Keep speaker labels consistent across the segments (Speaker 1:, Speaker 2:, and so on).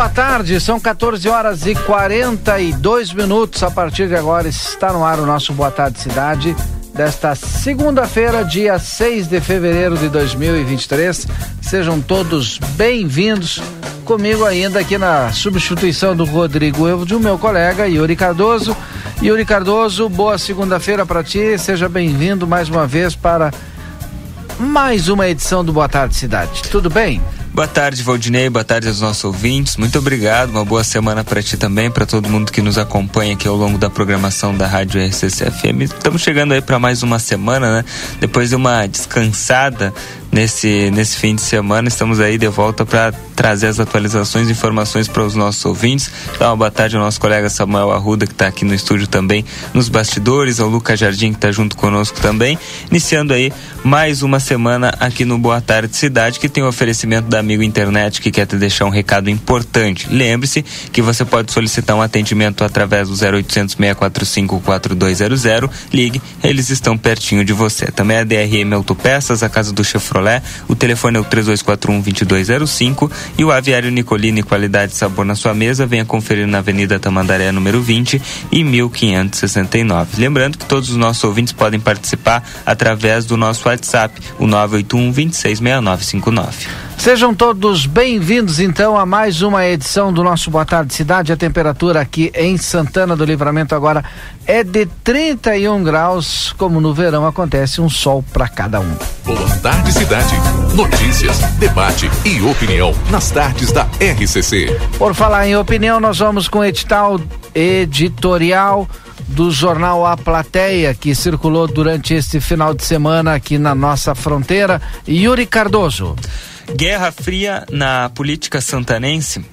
Speaker 1: Boa tarde. São 14 horas e 42 minutos. A partir de agora está no ar o nosso Boa Tarde Cidade desta segunda-feira, dia 6 de fevereiro de 2023. Sejam todos bem-vindos. Comigo ainda aqui na substituição do Rodrigo Evo, de meu colega Yuri Cardoso. Yuri Cardoso, boa segunda-feira para ti. Seja bem-vindo mais uma vez para mais uma edição do Boa Tarde Cidade. Tudo bem?
Speaker 2: Boa tarde, Valdinei. Boa tarde aos nossos ouvintes. Muito obrigado. Uma boa semana para ti também, para todo mundo que nos acompanha aqui ao longo da programação da Rádio RCC FM. Estamos chegando aí para mais uma semana, né? Depois de uma descansada nesse, nesse fim de semana. Estamos aí de volta para trazer as atualizações e informações para os nossos ouvintes. Dar uma boa tarde ao nosso colega Samuel Arruda, que está aqui no estúdio também, nos bastidores, ao Lucas Jardim, que está junto conosco também. Iniciando aí mais uma semana aqui no Boa Tarde Cidade, que tem o oferecimento da Amigo Internet, que quer te deixar um recado importante. Lembre-se que você pode solicitar um atendimento através do 0800 645 4200. Ligue, eles estão pertinho de você. Também a DRM Autopeças, a casa do Chefro O telefone é o 3241-2205 e o Aviário Nicolini Qualidade e Sabor na sua mesa. Venha conferir na Avenida Tamandaré, número 20 e 1569. Lembrando que todos os nossos ouvintes podem participar através do nosso WhatsApp, o 981 266959.
Speaker 1: Sejam todos bem-vindos então a mais uma edição do nosso Boa Tarde Cidade. A temperatura aqui em Santana do Livramento agora é de 31 graus, como no verão acontece um sol para cada um.
Speaker 3: Boa Tarde Cidade. Notícias, debate e opinião nas tardes da RCC.
Speaker 1: Por falar em opinião, nós vamos com o edital editorial do jornal A Plateia, que circulou durante este final de semana aqui na nossa fronteira. Yuri Cardoso.
Speaker 2: Guerra Fria na política santanense.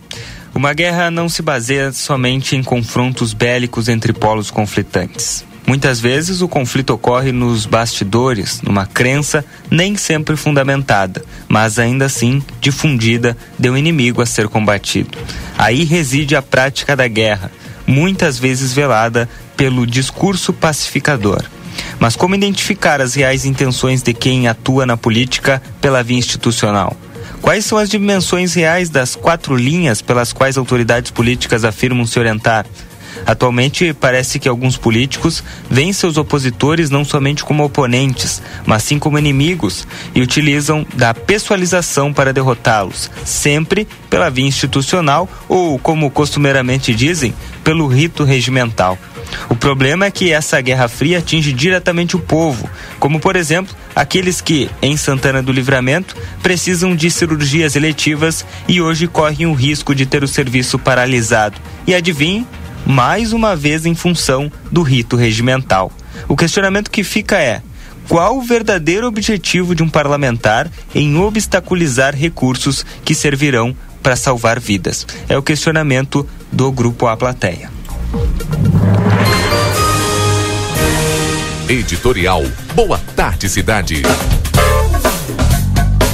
Speaker 2: Uma guerra não se baseia somente em confrontos bélicos entre polos conflitantes. Muitas vezes o conflito ocorre nos bastidores, numa crença nem sempre fundamentada, mas ainda assim difundida de um inimigo a ser combatido. Aí reside a prática da guerra, muitas vezes velada pelo discurso pacificador. Mas como identificar as reais intenções de quem atua na política pela via institucional? Quais são as dimensões reais das quatro linhas pelas quais autoridades políticas afirmam se orientar? Atualmente, parece que alguns políticos veem seus opositores não somente como oponentes, mas sim como inimigos e utilizam da pessoalização para derrotá-los, sempre pela via institucional ou, como costumeiramente dizem, pelo rito regimental. O problema é que essa Guerra Fria atinge diretamente o povo, como por exemplo aqueles que, em Santana do Livramento, precisam de cirurgias eletivas e hoje correm o risco de ter o serviço paralisado. E adivinhe, mais uma vez em função do rito regimental. O questionamento que fica é: qual o verdadeiro objetivo de um parlamentar em obstaculizar recursos que servirão para salvar vidas? É o questionamento do grupo A Plateia.
Speaker 3: Editorial Boa Tarde Cidade.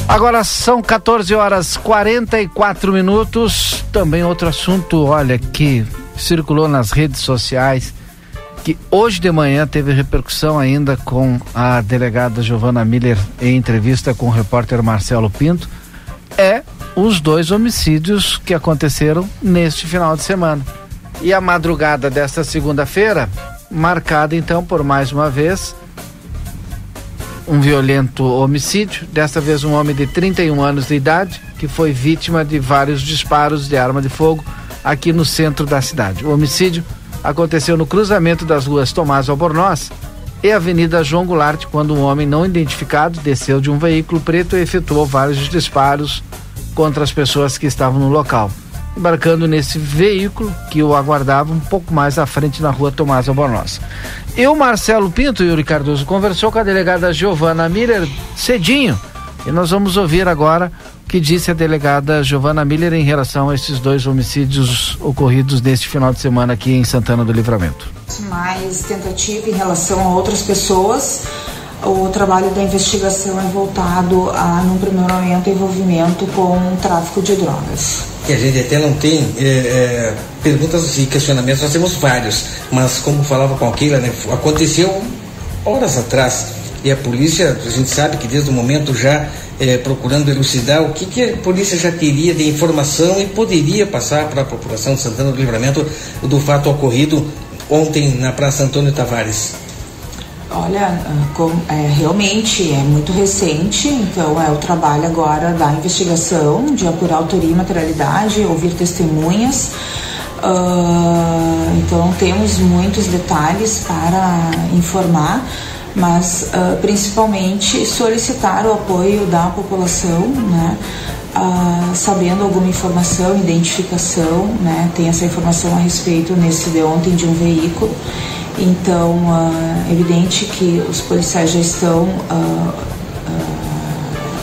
Speaker 1: Agora são 14 horas 44 minutos. Também outro assunto, olha, que circulou nas redes sociais, que hoje de manhã teve repercussão ainda com a delegada Giovana Miller em entrevista com o repórter Marcelo Pinto, é os dois homicídios que aconteceram neste final de semana. E a madrugada desta segunda-feira marcada então por mais uma vez um violento homicídio, desta vez um homem de 31 anos de idade que foi vítima de vários disparos de arma de fogo aqui no centro da cidade. O homicídio aconteceu no cruzamento das ruas Tomás Albornoz e Avenida João Goulart, quando um homem não identificado desceu de um veículo preto e efetuou vários disparos contra as pessoas que estavam no local embarcando nesse veículo que o aguardava um pouco mais à frente na rua Tomás Albornoz. Eu, Marcelo Pinto e Yuri Cardoso conversou com a delegada Giovana Miller cedinho e nós vamos ouvir agora que disse a delegada Giovana Miller em relação a esses dois homicídios ocorridos neste final de semana aqui em Santana do Livramento.
Speaker 4: Mais tentativa em relação a outras pessoas o trabalho da investigação é voltado a, num primeiro momento, envolvimento com o tráfico de drogas.
Speaker 5: Que a gente até não tem é, é, perguntas e questionamentos, nós temos vários, mas como falava com aquilo, né, aconteceu horas atrás e a polícia, a gente sabe que desde o momento já é, procurando elucidar o que, que a polícia já teria de informação e poderia passar para a população de Santana do Livramento do fato ocorrido ontem na Praça Antônio Tavares.
Speaker 4: Olha, ah, é, realmente é muito recente, então é o trabalho agora da investigação, de apurar autoria e materialidade, ouvir testemunhas. Uh, então temos muitos detalhes para informar, mas uh, principalmente solicitar o apoio da população, né? Uh, sabendo alguma informação, identificação, né? Tem essa informação a respeito nesse de ontem de um veículo então, é evidente que os policiais já estão uh, uh,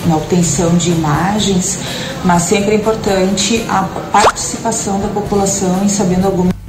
Speaker 4: na obtenção de imagens, mas sempre é importante a participação da população em sabendo alguma.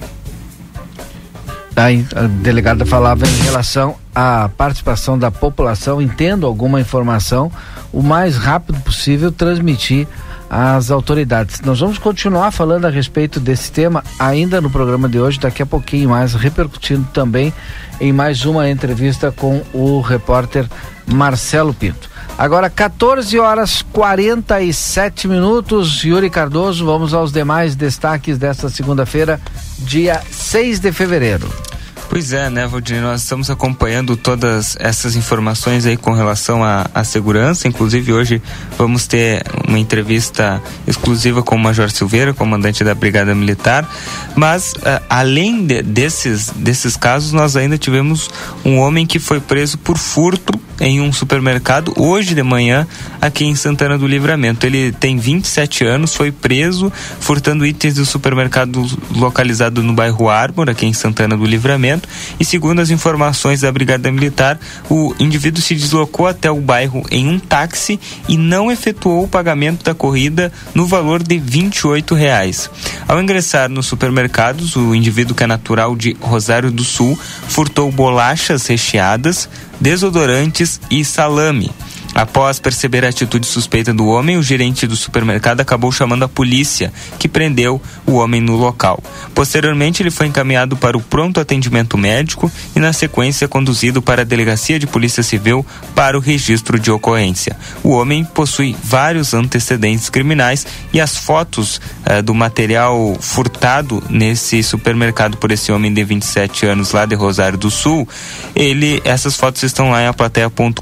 Speaker 1: A delegada falava em relação à participação da população, entendo alguma informação, o mais rápido possível transmitir às autoridades. Nós vamos continuar falando a respeito desse tema ainda no programa de hoje, daqui a pouquinho mais, repercutindo também em mais uma entrevista com o repórter Marcelo Pinto. Agora 14 horas 47 minutos. Yuri Cardoso, vamos aos demais destaques desta segunda-feira, dia 6 de fevereiro.
Speaker 2: Pois é, né, Valdir? Nós estamos acompanhando todas essas informações aí com relação à, segurança. Inclusive, hoje vamos ter uma entrevista exclusiva com o Major Silveira, comandante da Brigada Militar. Mas, uh, além de, desses, desses casos, nós ainda tivemos um homem que foi preso por furto em um supermercado hoje de manhã aqui em Santana do Livramento. Ele tem 27 anos, foi preso furtando itens do supermercado localizado no bairro Ármor, aqui em Santana do Livramento. E segundo as informações da Brigada Militar, o indivíduo se deslocou até o bairro em um táxi e não efetuou o pagamento da corrida no valor de 28 reais. Ao ingressar nos supermercados, o indivíduo que é natural de Rosário do Sul furtou bolachas recheadas, desodorantes e salame. Após perceber a atitude suspeita do homem, o gerente do supermercado acabou chamando a polícia, que prendeu o homem no local. Posteriormente, ele foi encaminhado para o pronto atendimento médico e, na sequência, conduzido para a delegacia de polícia civil para o registro de ocorrência. O homem possui vários antecedentes criminais e as fotos eh, do material furtado nesse supermercado por esse homem de 27 anos lá de Rosário do Sul, ele, essas fotos estão lá em aplateia.com.br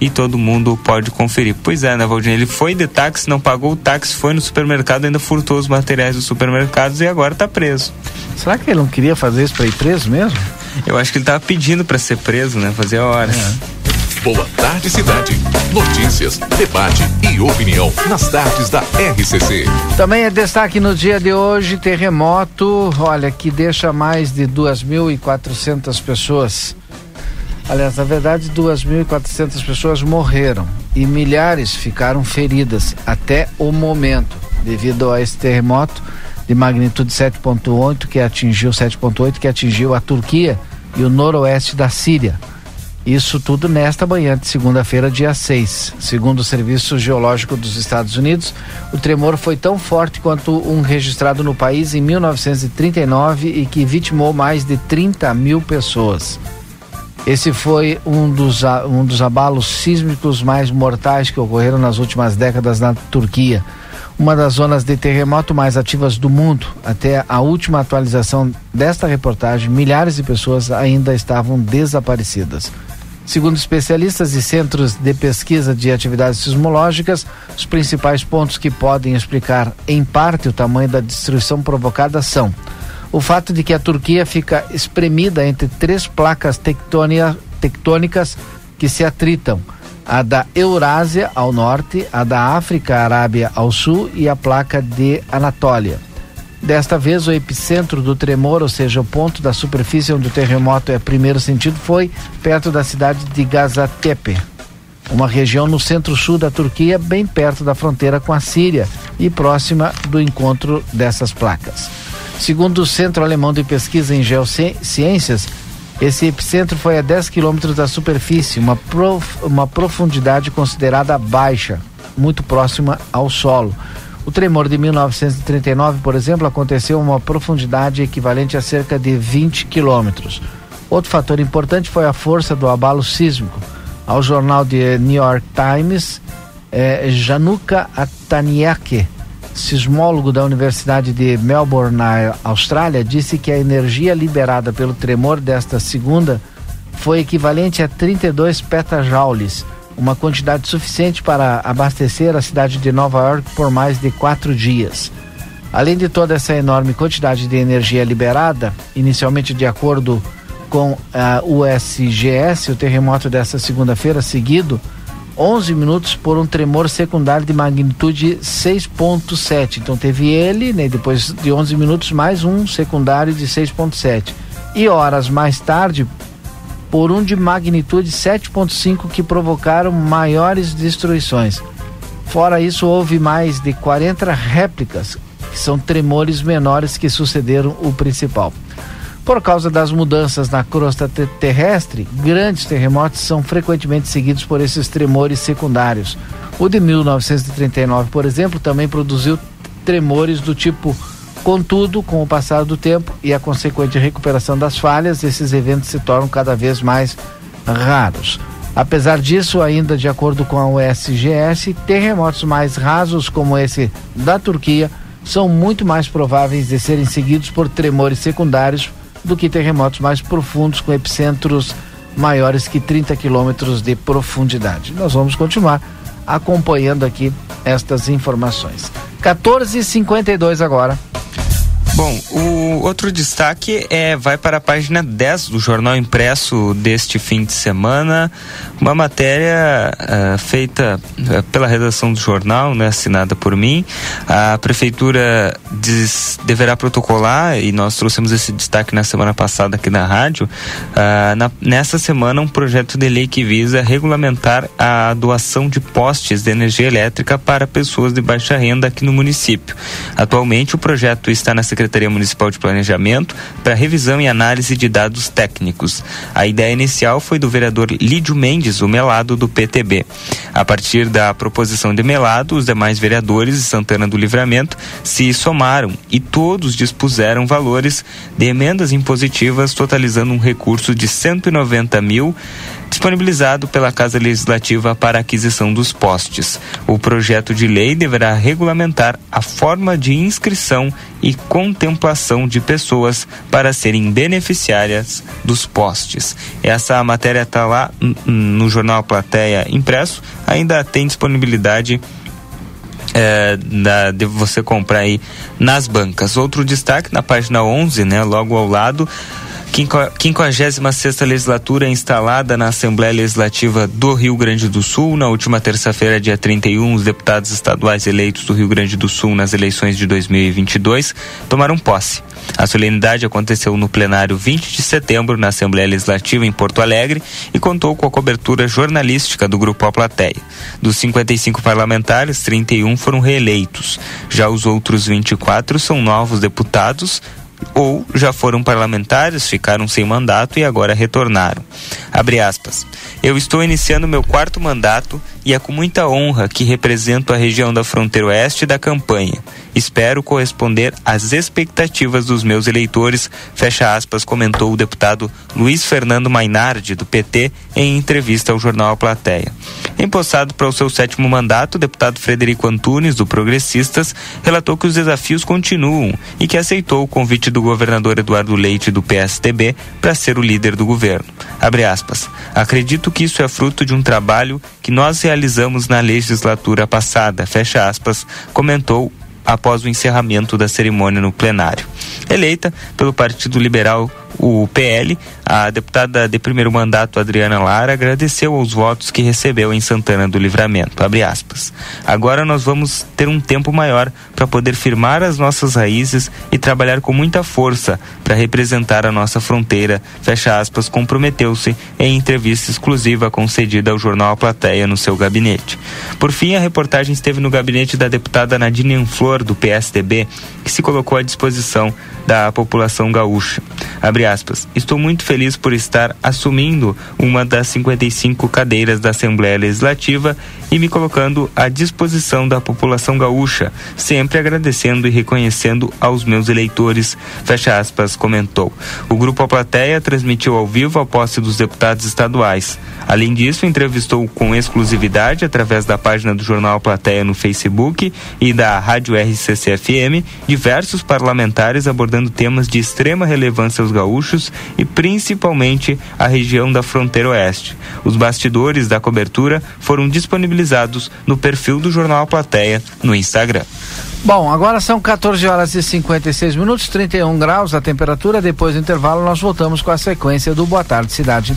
Speaker 2: e todo mundo pode conferir. Pois é, né, Valdir? Ele foi de táxi, não pagou o táxi, foi no supermercado, ainda furtou os materiais dos supermercados e agora está preso.
Speaker 1: Será que ele não queria fazer isso para ir preso mesmo?
Speaker 2: Eu acho que ele estava pedindo para ser preso, né? Fazer a hora. É.
Speaker 3: Boa tarde, cidade. Notícias, debate e opinião nas tardes da RCC.
Speaker 1: Também é destaque no dia de hoje terremoto, olha, que deixa mais de 2.400 pessoas Aliás, na verdade, 2.400 pessoas morreram e milhares ficaram feridas até o momento, devido a esse terremoto de magnitude 7.8 que atingiu 7.8 que atingiu a Turquia e o noroeste da Síria. Isso tudo nesta manhã de segunda-feira, dia 6. Segundo o Serviço Geológico dos Estados Unidos, o tremor foi tão forte quanto um registrado no país em 1939 e que vitimou mais de 30 mil pessoas. Esse foi um dos, um dos abalos sísmicos mais mortais que ocorreram nas últimas décadas na Turquia, uma das zonas de terremoto mais ativas do mundo. Até a última atualização desta reportagem, milhares de pessoas ainda estavam desaparecidas. Segundo especialistas e centros de pesquisa de atividades sismológicas, os principais pontos que podem explicar, em parte, o tamanho da destruição provocada são o fato de que a Turquia fica espremida entre três placas tectônicas que se atritam: a da Eurásia ao norte, a da África Arábia ao sul e a placa de Anatólia. Desta vez, o epicentro do tremor, ou seja, o ponto da superfície onde o terremoto é primeiro sentido, foi perto da cidade de Gaziantep, uma região no centro-sul da Turquia, bem perto da fronteira com a Síria e próxima do encontro dessas placas. Segundo o Centro Alemão de Pesquisa em Geociências, esse epicentro foi a 10 quilômetros da superfície, uma, prof, uma profundidade considerada baixa, muito próxima ao solo. O tremor de 1939, por exemplo, aconteceu a uma profundidade equivalente a cerca de 20 quilômetros. Outro fator importante foi a força do abalo sísmico. Ao jornal de New York Times, eh, Januka Ataniake, sismólogo da Universidade de Melbourne, na Austrália, disse que a energia liberada pelo tremor desta segunda foi equivalente a 32 petajoules, uma quantidade suficiente para abastecer a cidade de Nova York por mais de quatro dias. Além de toda essa enorme quantidade de energia liberada, inicialmente de acordo com a USGS, o terremoto dessa segunda-feira seguido 11 minutos por um tremor secundário de magnitude 6.7. Então teve ele, né, depois de 11 minutos mais um secundário de 6.7. E horas mais tarde por um de magnitude 7.5 que provocaram maiores destruições. Fora isso, houve mais de 40 réplicas, que são tremores menores que sucederam o principal. Por causa das mudanças na crosta terrestre, grandes terremotos são frequentemente seguidos por esses tremores secundários. O de 1939, por exemplo, também produziu tremores do tipo. Contudo, com o passar do tempo e a consequente recuperação das falhas, esses eventos se tornam cada vez mais raros. Apesar disso, ainda de acordo com a USGS, terremotos mais rasos como esse da Turquia são muito mais prováveis de serem seguidos por tremores secundários do que terremotos mais profundos com epicentros maiores que 30 quilômetros de profundidade. Nós vamos continuar acompanhando aqui estas informações. 14:52 agora.
Speaker 2: Bom, o outro destaque é vai para a página 10 do jornal impresso deste fim de semana, uma matéria uh, feita uh, pela redação do jornal, né, assinada por mim. A prefeitura diz, deverá protocolar e nós trouxemos esse destaque na semana passada aqui na rádio. Uh, na, nessa semana um projeto de lei que visa regulamentar a doação de postes de energia elétrica para pessoas de baixa renda aqui no município. Atualmente o projeto está na Secretaria Secretaria Municipal de Planejamento para revisão e análise de dados técnicos. A ideia inicial foi do vereador Lídio Mendes, o Melado do PTB. A partir da proposição de Melado, os demais vereadores de Santana do Livramento se somaram e todos dispuseram valores de emendas impositivas, totalizando um recurso de 190 mil disponibilizado pela Casa Legislativa para aquisição dos postes. O projeto de lei deverá regulamentar a forma de inscrição e contemplação de pessoas para serem beneficiárias dos postes. Essa matéria está lá no jornal Plateia impresso, ainda tem disponibilidade é, da, de você comprar aí nas bancas. Outro destaque na página 11, né, logo ao lado, 56 legislatura instalada na Assembleia Legislativa do Rio Grande do Sul. Na última terça-feira, dia 31, os deputados estaduais eleitos do Rio Grande do Sul nas eleições de 2022 tomaram posse. A solenidade aconteceu no plenário 20 de setembro na Assembleia Legislativa em Porto Alegre e contou com a cobertura jornalística do Grupo A Plateia. Dos 55 parlamentares, 31 foram reeleitos. Já os outros 24 são novos deputados, ou já foram parlamentares, ficaram sem mandato e agora retornaram. Abre aspas. Eu estou iniciando meu quarto mandato e é com muita honra que represento a região da fronteira oeste da campanha. Espero corresponder às expectativas dos meus eleitores, fecha aspas, comentou o deputado Luiz Fernando Mainardi, do PT, em entrevista ao jornal A Plateia. Empossado para o seu sétimo mandato, o deputado Frederico Antunes, do Progressistas, relatou que os desafios continuam e que aceitou o convite do governador Eduardo Leite, do PSTB, para ser o líder do governo. Abre aspas. Acredito que isso é fruto de um trabalho que nós realizamos na legislatura passada, fecha aspas, comentou após o encerramento da cerimônia no plenário. Eleita pelo Partido Liberal o PL, a deputada de primeiro mandato Adriana Lara agradeceu aos votos que recebeu em Santana do Livramento. Agora nós vamos ter um tempo maior para poder firmar as nossas raízes e trabalhar com muita força para representar a nossa fronteira. Fecha aspas, comprometeu-se em entrevista exclusiva concedida ao jornal A Plateia no seu gabinete. Por fim, a reportagem esteve no gabinete da deputada Nadine Flor, do PSDB, que se colocou à disposição da população gaúcha. Aspas. Estou muito feliz por estar assumindo uma das 55 cadeiras da Assembleia Legislativa e me colocando à disposição da população gaúcha, sempre agradecendo e reconhecendo aos meus eleitores. Fecha aspas, comentou. O grupo A Plateia transmitiu ao vivo a posse dos deputados estaduais. Além disso, entrevistou com exclusividade através da página do jornal Plateia no Facebook e da Rádio RCC-FM diversos parlamentares abordando temas de extrema relevância aos gaúchos e principalmente a região da fronteira oeste. Os bastidores da cobertura foram disponibilizados no perfil do jornal Plateia no Instagram.
Speaker 1: Bom, agora são 14 horas e 56 minutos, 31 graus a temperatura. Depois do intervalo, nós voltamos com a sequência do Boa Tarde Cidade.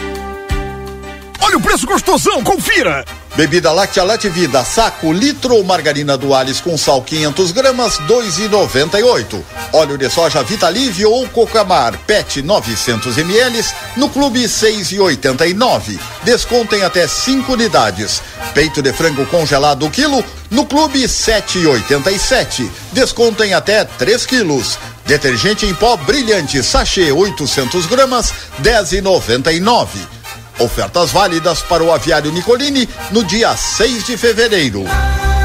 Speaker 6: Olha o preço gostosão, confira!
Speaker 7: Bebida láctea Late Vida, saco, litro ou margarina Duales com sal 500 gramas, 2,98. Óleo de soja Vitalívio ou Cocamar, PET 900 ml, no clube 6,89. Descontem até 5 unidades. Peito de frango congelado quilo, no clube 7,87. Descontem até 3 quilos. Detergente em pó brilhante, sachê 800 gramas, 10,99. Ofertas válidas para o aviário Nicolini no dia 6 de fevereiro.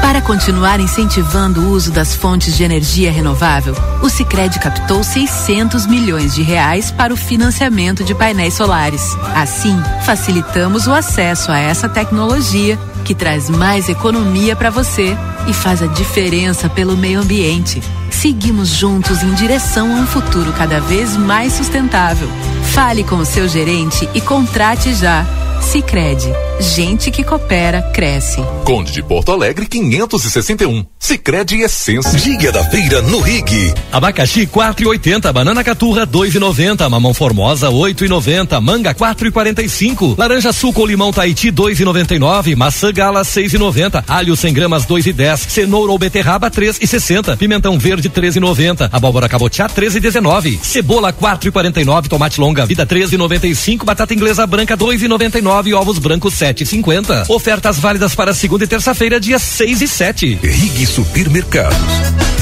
Speaker 8: Para continuar incentivando o uso das fontes de energia renovável, o Sicredi captou 600 milhões de reais para o financiamento de painéis solares. Assim, facilitamos o acesso a essa tecnologia que traz mais economia para você e faz a diferença pelo meio ambiente. Seguimos juntos em direção a um futuro cada vez mais sustentável. Fale com o seu gerente e contrate já. Sicredi, gente que coopera cresce.
Speaker 3: Conde de Porto Alegre 561. Sicredi Essência.
Speaker 6: Dia da feira no Rig.
Speaker 9: Abacaxi 4,80, banana caturra 2,90, mamão formosa 8,90, manga 4,45, laranja suco ou limão Tahiti 2,99, maçã gala 6,90, alho 100 gramas 2,10, cenoura ou beterraba 3,60, pimentão verde 13,90, abóbora cabotiá 13,19, cebola 4,49, tomate longa vida 13,95, batata inglesa branca 2,99 nove. Ovos brancos sete cinquenta. Ofertas válidas para segunda e terça-feira, dia 6 e 7.
Speaker 6: Rig Supermercados.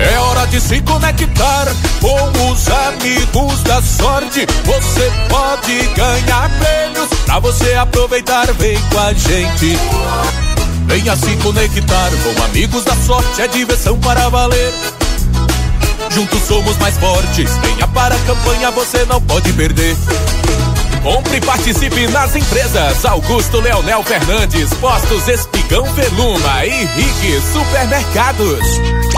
Speaker 10: É hora de se conectar com os amigos da sorte. Você pode ganhar prêmios pra você aproveitar. Vem com a gente. Venha se conectar com amigos da sorte. É diversão para valer. Juntos somos mais fortes. Venha para a campanha, você não pode perder. Compre e participe nas empresas Augusto Leonel Fernandes, Postos Espigão Veluma e Rig Supermercados.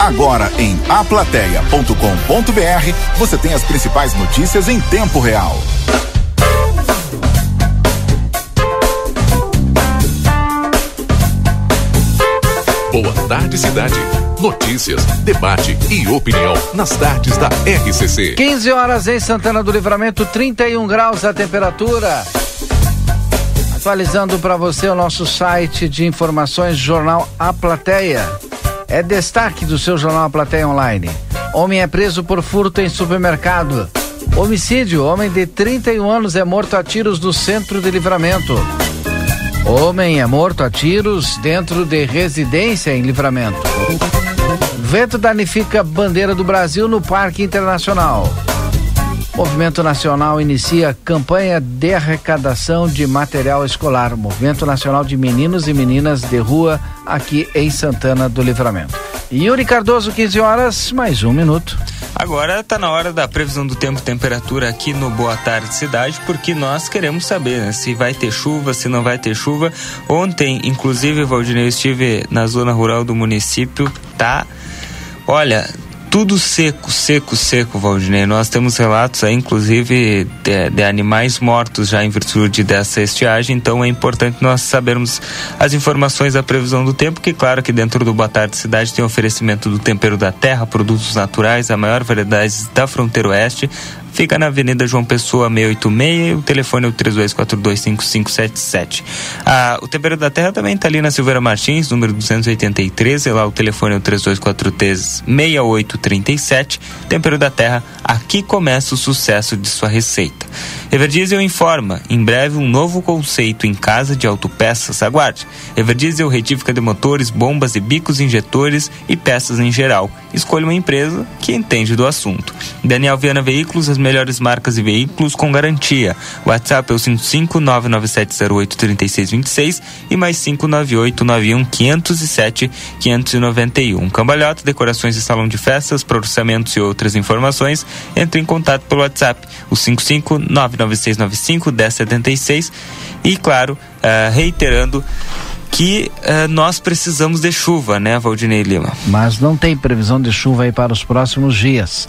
Speaker 11: Agora em aplateia.com.br você tem as principais notícias em tempo real.
Speaker 3: Boa tarde, cidade. Notícias, debate e opinião nas tardes da RCC.
Speaker 1: 15 horas em Santana do Livramento, 31 graus a temperatura. Atualizando para você o nosso site de informações, Jornal A Plateia. É destaque do seu Jornal A Plateia Online. Homem é preso por furto em supermercado. Homicídio: homem de 31 anos é morto a tiros no centro de livramento. Homem é morto a tiros dentro de residência em livramento. Vento danifica bandeira do Brasil no Parque Internacional. Movimento Nacional inicia campanha de arrecadação de material escolar. Movimento Nacional de Meninos e Meninas de Rua aqui em Santana do Livramento. Yuri Cardoso, 15 horas, mais um minuto.
Speaker 2: Agora está na hora da previsão do tempo e temperatura aqui no Boa Tarde Cidade, porque nós queremos saber né, se vai ter chuva, se não vai ter chuva. Ontem, inclusive, Valdinei, eu estive na zona rural do município, tá? Olha, tudo seco, seco, seco, Valdinei. Nós temos relatos aí, inclusive, de, de, animais mortos já em virtude dessa estiagem, então é importante nós sabermos as informações da previsão do tempo, que claro que dentro do Boa Cidade tem oferecimento do tempero da terra, produtos naturais, a maior variedade da fronteira oeste, Fica na Avenida João Pessoa 686, o telefone é o 32425577. Ah, o Tempero da Terra também está ali na Silveira Martins, número 283, e lá o telefone é o 3243-6837. Tempero da Terra, aqui começa o sucesso de sua receita. Everdiesel informa, em breve um novo conceito em casa de autopeças, aguarde. Everdiesel retífica de motores, bombas e bicos injetores e peças em geral. Escolha uma empresa que entende do assunto. Daniel Viana Veículos, as melhores marcas e veículos com garantia. WhatsApp é o 55997083626 e mais 59891507591. Cambalhota, decorações de salão de festas, processamentos e outras informações, entre em contato pelo WhatsApp, o 55996951076 e, claro, uh, reiterando que uh, nós precisamos de chuva, né, Valdinei Lima?
Speaker 1: Mas não tem previsão de chuva aí para os próximos dias.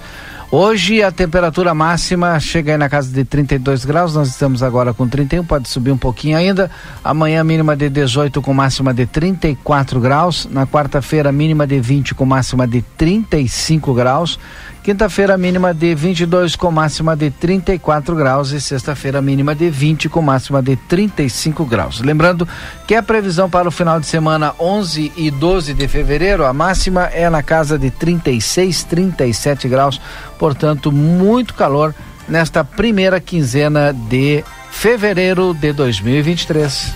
Speaker 1: Hoje a temperatura máxima chega aí na casa de 32 graus, nós estamos agora com 31, pode subir um pouquinho ainda. Amanhã mínima de 18 com máxima de 34 graus. Na quarta-feira mínima de 20 com máxima de 35 graus. Quinta-feira mínima de 22 com máxima de 34 graus e sexta-feira mínima de 20 com máxima de 35 graus. Lembrando que a previsão para o final de semana 11 e 12 de fevereiro, a máxima é na casa de 36, 37 graus, portanto, muito calor nesta primeira quinzena de fevereiro de 2023.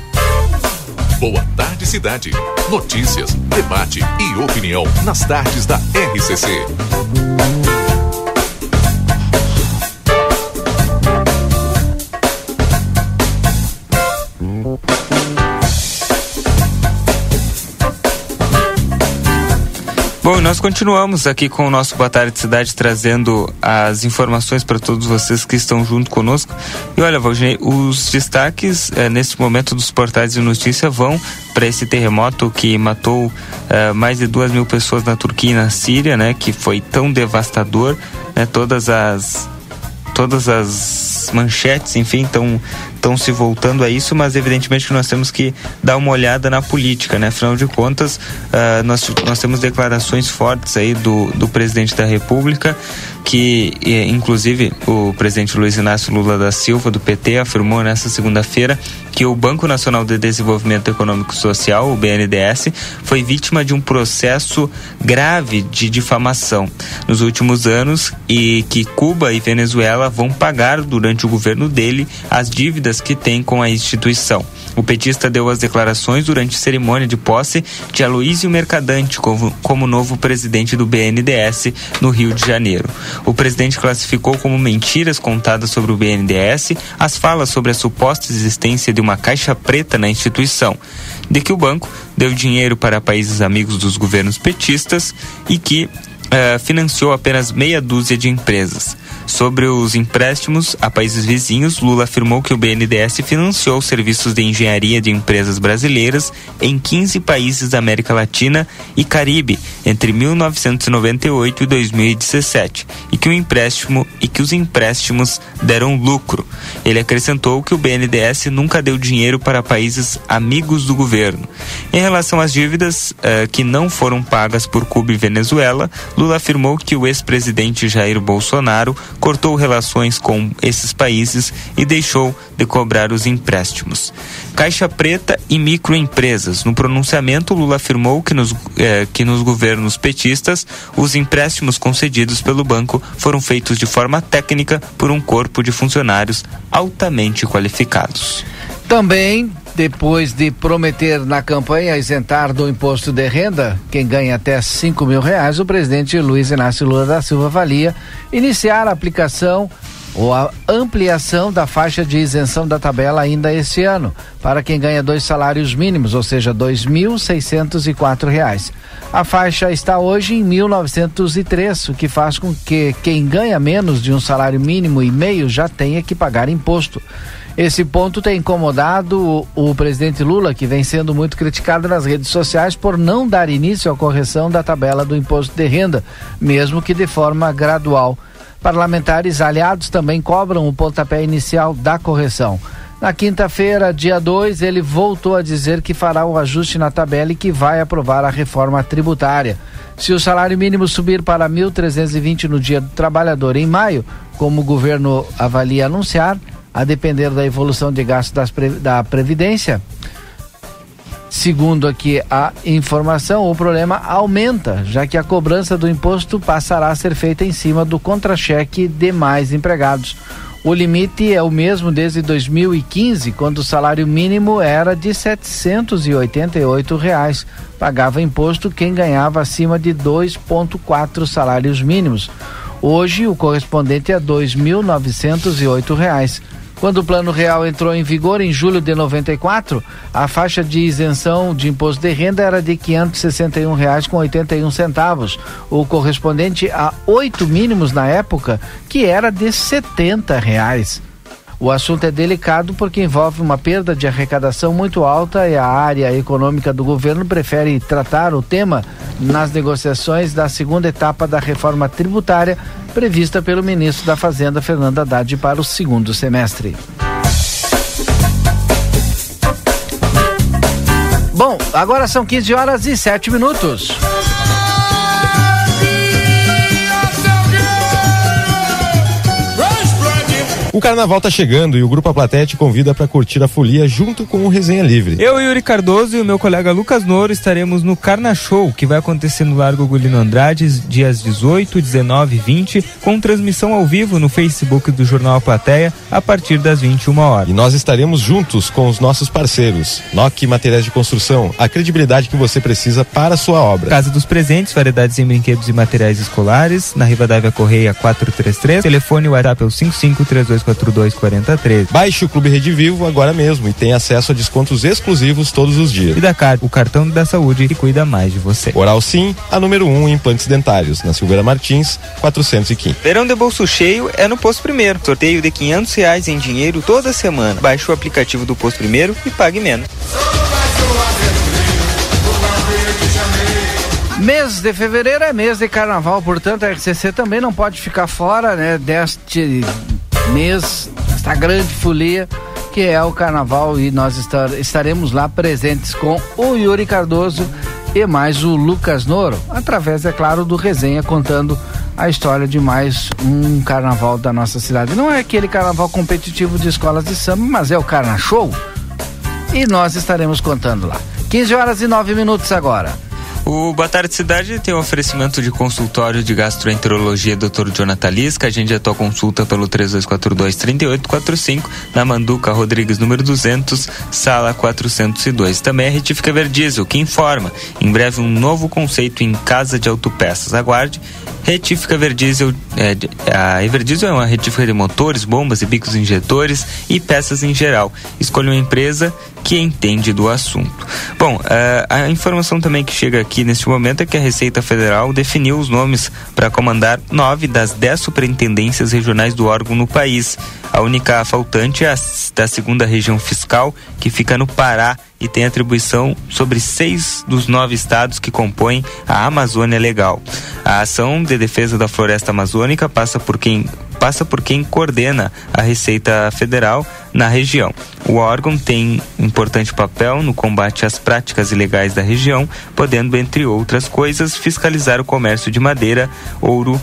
Speaker 3: Boa tarde, cidade. Notícias, debate e opinião nas tardes da RCC.
Speaker 2: Bom, nós continuamos aqui com o nosso Boa Tarde Cidade trazendo as informações para todos vocês que estão junto conosco. E olha, Valdinei, os destaques eh, nesse momento dos portais de notícia vão para esse terremoto que matou eh, mais de duas mil pessoas na Turquia e na Síria, né? Que foi tão devastador, né? Todas as todas as manchetes, enfim, estão estão se voltando a isso, mas evidentemente que nós temos que dar uma olhada na política, né? Afinal de contas, uh, nós, nós temos declarações fortes aí do, do presidente da República, que inclusive o presidente Luiz Inácio Lula da Silva, do PT, afirmou nesta segunda-feira que o Banco Nacional de Desenvolvimento Econômico Social, o BNDES, foi vítima de um processo grave de difamação nos últimos anos e que Cuba e Venezuela vão pagar durante o governo dele as dívidas que têm com a instituição. O petista deu as declarações durante cerimônia de posse de Aloísio Mercadante como, como novo presidente do BNDES no Rio de Janeiro. O presidente classificou como mentiras contadas sobre o BNDES as falas sobre a suposta existência de uma caixa preta na instituição, de que o banco deu dinheiro para países amigos dos governos petistas e que uh, financiou apenas meia dúzia de empresas. Sobre os empréstimos a países vizinhos, Lula afirmou que o BNDES financiou serviços de engenharia de empresas brasileiras em 15 países da América Latina e Caribe entre 1998 e 2017, e que o empréstimo e que os empréstimos deram lucro. Ele acrescentou que o BNDES nunca deu dinheiro para países amigos do governo. Em relação às dívidas uh, que não foram pagas por Cuba e Venezuela, Lula afirmou que o ex-presidente Jair Bolsonaro cortou relações com esses países e deixou de cobrar os empréstimos. Caixa Preta e microempresas. No pronunciamento, Lula afirmou que nos, eh, que nos governos petistas, os empréstimos concedidos pelo banco foram feitos de forma técnica por um corpo de funcionários altamente qualificados.
Speaker 1: Também, depois de prometer na campanha isentar do imposto de renda quem ganha até cinco mil reais, o presidente Luiz Inácio Lula da Silva avalia iniciar a aplicação ou a ampliação da faixa de isenção da tabela ainda este ano, para quem ganha dois salários mínimos, ou seja, R$ 2.604. A faixa está hoje em 1.903, o que faz com que quem ganha menos de um salário mínimo e meio já tenha que pagar imposto. Esse ponto tem incomodado o, presidente Lula, que vem sendo muito criticado nas redes sociais por não dar início à correção da tabela do imposto de renda, mesmo que de forma gradual. Parlamentares aliados também cobram o pontapé inicial da correção. Na quinta-feira, dia 2, ele voltou a dizer que fará o ajuste na tabela e que vai aprovar a reforma tributária. Se o salário mínimo subir para 1.320 no dia do trabalhador em maio, como o governo avalia anunciar, a depender da evolução de gastos da Previdência, Segundo aqui a informação, o problema aumenta, já que a cobrança do imposto passará a ser feita em cima do contra-cheque de mais empregados. O limite é o mesmo desde 2015, quando o salário mínimo era de 788 reais. Pagava imposto quem ganhava acima de 2,4 salários mínimos. Hoje, o correspondente é R$ 2.908. Quando o Plano Real entrou em vigor em julho de 94, a faixa de isenção de imposto de renda era de R$ 561,81 centavos, o correspondente a oito mínimos na época, que era de 70 reais. O assunto é delicado porque envolve uma perda de arrecadação muito alta e a área econômica do governo prefere tratar o tema nas negociações da segunda etapa da reforma tributária prevista pelo ministro da Fazenda, Fernando Haddad, para o segundo semestre. Bom, agora são 15 horas e 7 minutos.
Speaker 12: O carnaval tá chegando e o Grupo A Platéia te convida para curtir a folia junto com o Resenha Livre.
Speaker 2: Eu, Yuri Cardoso e o meu colega Lucas Noro estaremos no Carna Show, que vai acontecer no Largo Gulino Andrade, dias 18, 19 e 20, com transmissão ao vivo no Facebook do Jornal A Plateia a partir das 21 horas.
Speaker 12: E nós estaremos juntos com os nossos parceiros, NOC Materiais de Construção, a credibilidade que você precisa para a sua obra.
Speaker 2: Casa dos Presentes, variedades em brinquedos e materiais escolares, na Rivadavia Correia 433, telefone WhatsApp é o 5532 3242
Speaker 12: Baixe o Clube Rede Vivo agora mesmo e tenha acesso a descontos exclusivos todos os dias.
Speaker 2: E da CAR, o cartão da saúde que cuida mais de você.
Speaker 12: Oral Sim, a número 1 um em implantes dentários, na Silveira Martins, 415.
Speaker 2: Verão de bolso cheio é no Posto Primeiro. Sorteio de 500 reais em dinheiro toda semana. Baixe o aplicativo do Posto Primeiro e pague menos.
Speaker 1: Mês de fevereiro é mês de carnaval, portanto a RCC também não pode ficar fora né, deste mês, esta grande folia que é o carnaval e nós estar, estaremos lá presentes com o Yuri Cardoso e mais o Lucas Noro, através, é claro, do resenha contando a história de mais um carnaval da nossa cidade. Não é aquele carnaval competitivo de escolas de samba, mas é o Carna Show. E nós estaremos contando lá. 15 horas e 9 minutos agora.
Speaker 2: O Boa Tarde Cidade tem um oferecimento de consultório de gastroenterologia Dr. Jonathan Lisca. Agende a tua consulta pelo 3242-3845 na Manduca Rodrigues, número 200, sala 402. Também a Retífica Verdiesel, que informa. Em breve, um novo conceito em casa de autopeças. Aguarde. Retífica Verdiesel, é, a Everdiesel é uma retífica de motores, bombas e bicos injetores e peças em geral. Escolha uma empresa que entende do assunto. Bom, uh, a informação também que chega aqui neste momento é que a Receita Federal definiu os nomes para comandar nove das dez superintendências regionais do órgão no país. A única faltante é a da segunda região fiscal, que fica no Pará e tem atribuição sobre seis dos nove estados que compõem a Amazônia Legal. A ação de defesa da floresta amazônica passa por quem passa por quem coordena a Receita Federal na região. O órgão tem importante papel no combate às práticas ilegais da região, podendo, entre outras coisas, fiscalizar o comércio de madeira, ouro,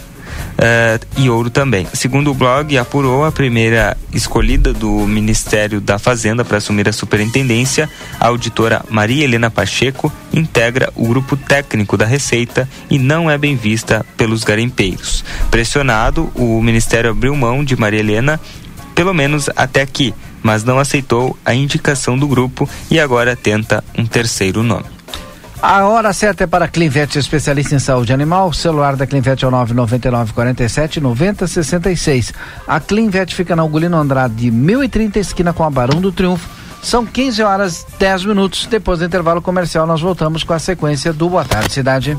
Speaker 2: uh, e ouro também. Segundo o blog, apurou a primeira escolhida do Ministério da Fazenda para assumir a superintendência, a auditora Maria Helena Pacheco integra o grupo técnico da Receita e não é bem vista pelos garimpeiros. Pressionado, o Ministério abriu mão de Maria Helena, pelo menos até aqui, mas não aceitou a indicação do grupo e agora tenta um terceiro nome.
Speaker 1: A hora certa é para Clinvet, especialista em saúde animal. O celular da Clinvet é o 999 47 90 66. A Clinvet fica na Ugolino Andrade, 1030, esquina com a Barão do Triunfo. São 15 horas 10 minutos. Depois do intervalo comercial, nós voltamos com a sequência do Boa Tarde Cidade.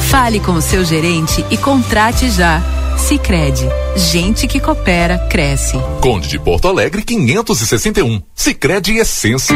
Speaker 8: Fale com o seu gerente e contrate já. Sicredi, gente que coopera cresce.
Speaker 3: Conde de Porto Alegre 561. Sicredi Essência.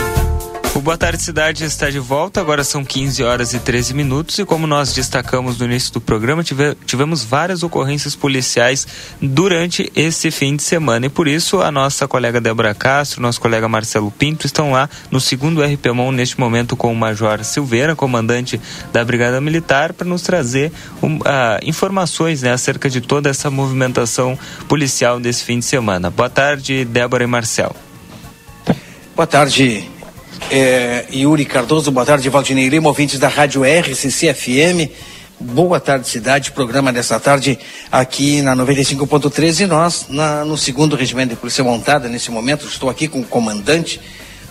Speaker 2: O Boa Tarde Cidade está de volta, agora são 15 horas e 13 minutos e como nós destacamos no início do programa, tive, tivemos várias ocorrências policiais durante esse fim de semana e por isso a nossa colega Débora Castro, nosso colega Marcelo Pinto estão lá no segundo RPMON neste momento com o Major Silveira, comandante da Brigada Militar, para nos trazer um, uh, informações né, acerca de toda essa movimentação policial desse fim de semana. Boa tarde, Débora e Marcelo.
Speaker 5: Boa tarde, é, Yuri Cardoso, boa tarde, Valdinei Lima, ouvintes da Rádio RCC FM. Boa tarde, cidade. Programa dessa tarde aqui na 95.13 e nós na, no segundo regimento de polícia montada. Nesse momento, estou aqui com o comandante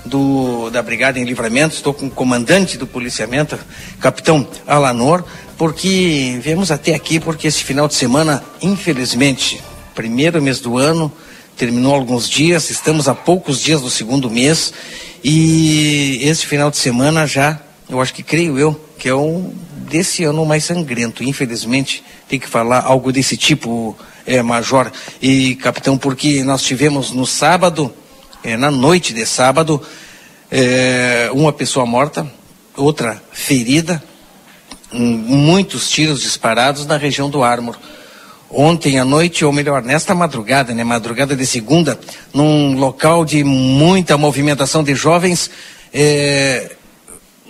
Speaker 5: do, da Brigada em Livramento, estou com o comandante do policiamento, capitão Alanor, porque viemos até aqui porque esse final de semana, infelizmente, primeiro mês do ano, terminou alguns dias, estamos a poucos dias do segundo mês e esse final de semana já, eu acho que creio eu, que é um desse ano mais sangrento. Infelizmente, tem que falar algo desse tipo, é, Major e Capitão, porque nós tivemos no sábado, é, na noite de sábado, é, uma pessoa morta, outra ferida, muitos tiros disparados na região do Ármor ontem à noite, ou melhor, nesta madrugada, né, madrugada de segunda, num local de muita movimentação de jovens, é,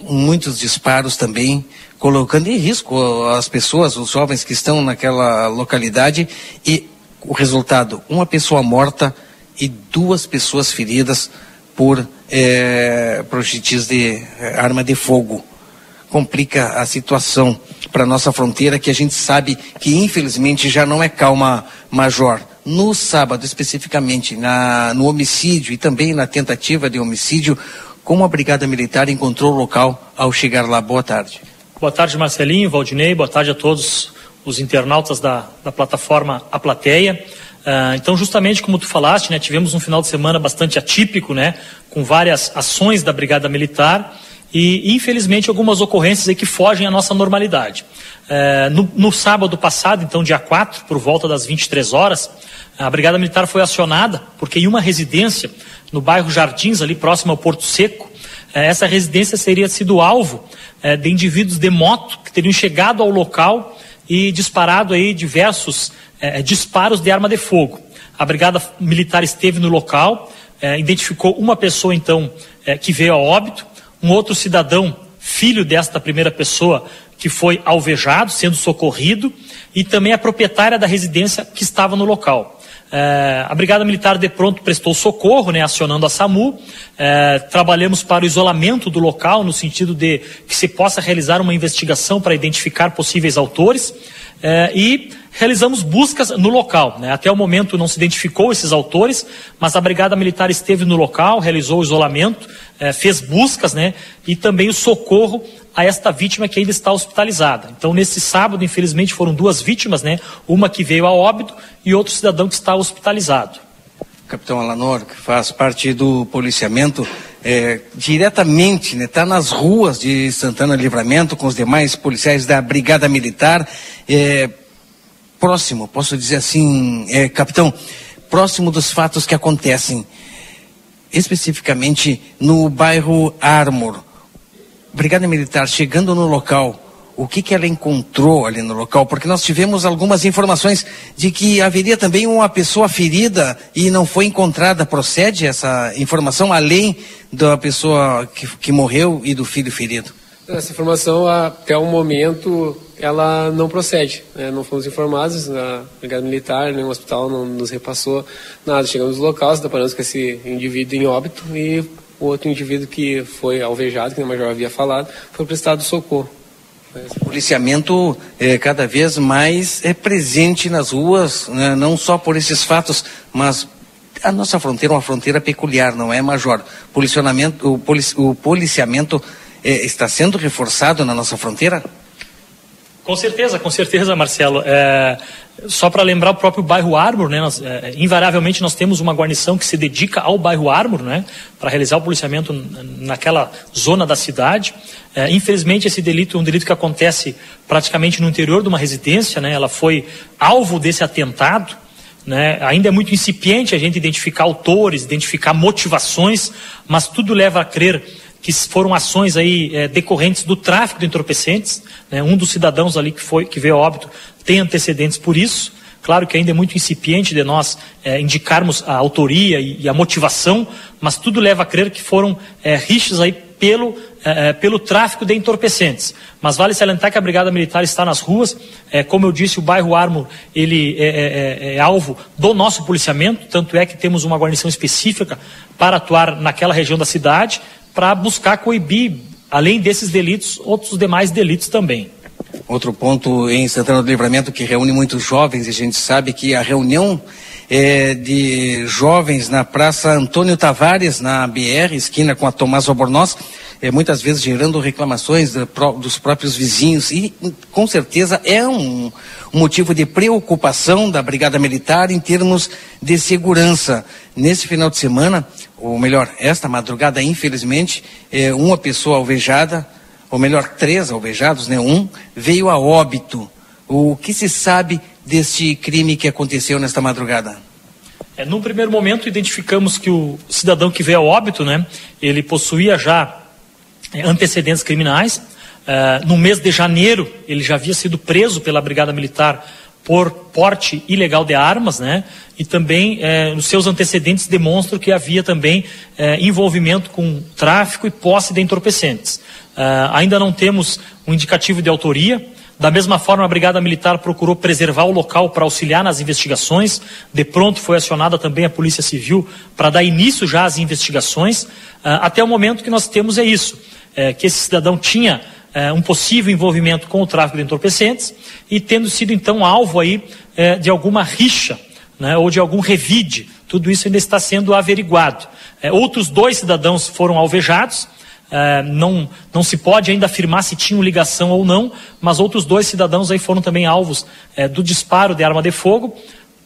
Speaker 5: muitos disparos também, colocando em risco as pessoas, os jovens que estão naquela localidade, e o resultado, uma pessoa morta e duas pessoas feridas por é, projetis de é, arma de fogo. Complica a situação para nossa fronteira, que a gente sabe que infelizmente já não é calma major. no sábado, especificamente, na, no homicídio e também na tentativa de homicídio, como a Brigada Militar encontrou o local ao chegar lá? Boa tarde.
Speaker 13: Boa tarde, Marcelinho, Valdinei, boa tarde a todos os internautas da, da plataforma A Plateia. Uh, então, justamente como tu falaste, né, tivemos um final de semana bastante atípico, né, com várias ações da Brigada Militar e, infelizmente, algumas ocorrências aí que fogem à nossa normalidade. Uh, no, no, sábado passado, então, dia 4, por volta das 23 horas, a Brigada Militar foi acionada porque em uma residência no bairro Jardins, ali próximo ao Porto Seco, uh, essa residência seria sido alvo de indivíduos de moto que teriam chegado ao local e disparado aí diversos é, disparos de arma de fogo. A Brigada Militar esteve no local, é, identificou uma pessoa, então, é, que veio a óbito, um outro cidadão, filho desta primeira pessoa, que foi alvejado, sendo socorrido, e também a proprietária da residência que estava no local. É, a Brigada Militar de pronto prestou socorro, né, acionando a SAMU. É, trabalhamos para o isolamento do local, no sentido de que se possa realizar uma investigação para identificar possíveis autores. É, e realizamos buscas no local. Né? Até o momento não se identificou esses autores, mas a Brigada Militar esteve no local, realizou o isolamento, é, fez buscas né? e também o socorro a esta vítima que ainda está hospitalizada. Então, nesse sábado, infelizmente, foram duas vítimas, né? uma que veio a óbito e outro cidadão que está hospitalizado.
Speaker 5: Capitão Alanor, que faz parte do policiamento, é, diretamente, está né, nas ruas de Santana Livramento com os demais policiais da Brigada Militar. É, próximo, posso dizer assim, é, capitão, próximo dos fatos que acontecem, especificamente no bairro Armor. Brigada Militar chegando no local, o que, que ela encontrou ali no local? Porque nós tivemos algumas informações de que haveria também uma pessoa ferida e não foi encontrada. Procede essa informação, além da pessoa que, que morreu e do filho ferido?
Speaker 14: Essa informação, até o momento, ela não procede. Né? Não fomos informados, a Brigada Militar, o hospital não nos repassou nada. Chegamos no local, deparamos com esse indivíduo em óbito e o outro indivíduo que foi alvejado, que o Major havia falado, foi prestado socorro.
Speaker 5: O policiamento é cada vez mais é presente nas ruas, né? não só por esses fatos, mas a nossa fronteira é uma fronteira peculiar, não é, Major? Policionamento, o, polici, o policiamento é, está sendo reforçado na nossa fronteira?
Speaker 13: Com certeza, com certeza, Marcelo. É, só para lembrar o próprio bairro Ármor, né, nós, é, invariavelmente nós temos uma guarnição que se dedica ao bairro Ármor, né, para realizar o policiamento naquela zona da cidade. É, infelizmente, esse delito é um delito que acontece praticamente no interior de uma residência, né, ela foi alvo desse atentado. Né, ainda é muito incipiente a gente identificar autores, identificar motivações, mas tudo leva a crer que foram ações aí é, decorrentes do tráfico de entorpecentes. Né? Um dos cidadãos ali que, foi, que veio a óbito tem antecedentes por isso. Claro que ainda é muito incipiente de nós é, indicarmos a autoria e, e, a motivação, mas tudo leva a crer que foram é, rixas aí pelo, é, pelo tráfico de entorpecentes. Mas vale salientar que a Brigada Militar está nas ruas. como eu disse, o bairro Armo ele é, é alvo do nosso policiamento, tanto é que temos uma guarnição específica para atuar naquela região da cidade para buscar coibir, além desses delitos, outros demais delitos também.
Speaker 5: Outro ponto em Santana do Livramento que reúne muitos jovens, e a gente sabe que a reunião é, de jovens na Praça Antônio Tavares, na BR, esquina com a Tomás Albornoz, é, muitas vezes gerando reclamações dos próprios vizinhos e com certeza é um, um, motivo de preocupação da Brigada Militar em termos de segurança. Nesse final de semana, ou melhor, esta madrugada, infelizmente, é, uma pessoa alvejada, ou melhor, três alvejados, né? Um veio a óbito. O que se sabe deste crime que aconteceu nesta madrugada?
Speaker 13: É, num primeiro momento, identificamos que o cidadão que veio a óbito, né? Ele possuía já é, antecedentes criminais. É, no mês de janeiro, ele já havia sido preso pela Brigada Militar por porte ilegal de armas, né? E também é, os seus antecedentes demonstram que havia também é, envolvimento com tráfico e posse de entorpecentes. É, ainda não temos um indicativo de autoria. Da mesma forma, a Brigada Militar procurou preservar o local para auxiliar nas investigações. De pronto foi acionada também a Polícia Civil para dar início já às investigações. É, até o momento que nós temos é isso que esse cidadão tinha é, um possível envolvimento com o tráfico de entorpecentes e tendo sido então alvo aí é, de alguma rixa né, ou de algum revide. Tudo isso ainda está sendo averiguado. É, outros dois cidadãos foram alvejados. Não, não se pode ainda afirmar se tinham ligação ou não, mas outros dois cidadãos aí foram também alvos do disparo de arma de fogo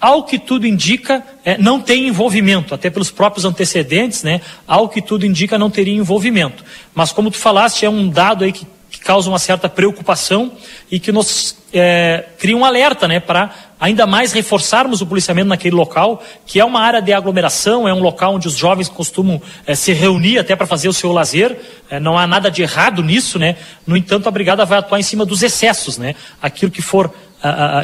Speaker 13: ao que tudo indica, não tem envolvimento, até pelos próprios antecedentes, né? Ao que tudo indica, não teria envolvimento. Mas como tu falaste, é um dado aí que causa uma certa preocupação e que nos é, cria um alerta, né? Para ainda mais reforçarmos o policiamento naquele local, que é uma área de aglomeração, é um local onde os jovens costumam é, se reunir até para fazer o seu lazer. É, não há nada de errado nisso, né? No entanto, a brigada vai atuar em cima dos excessos, né? Aquilo que for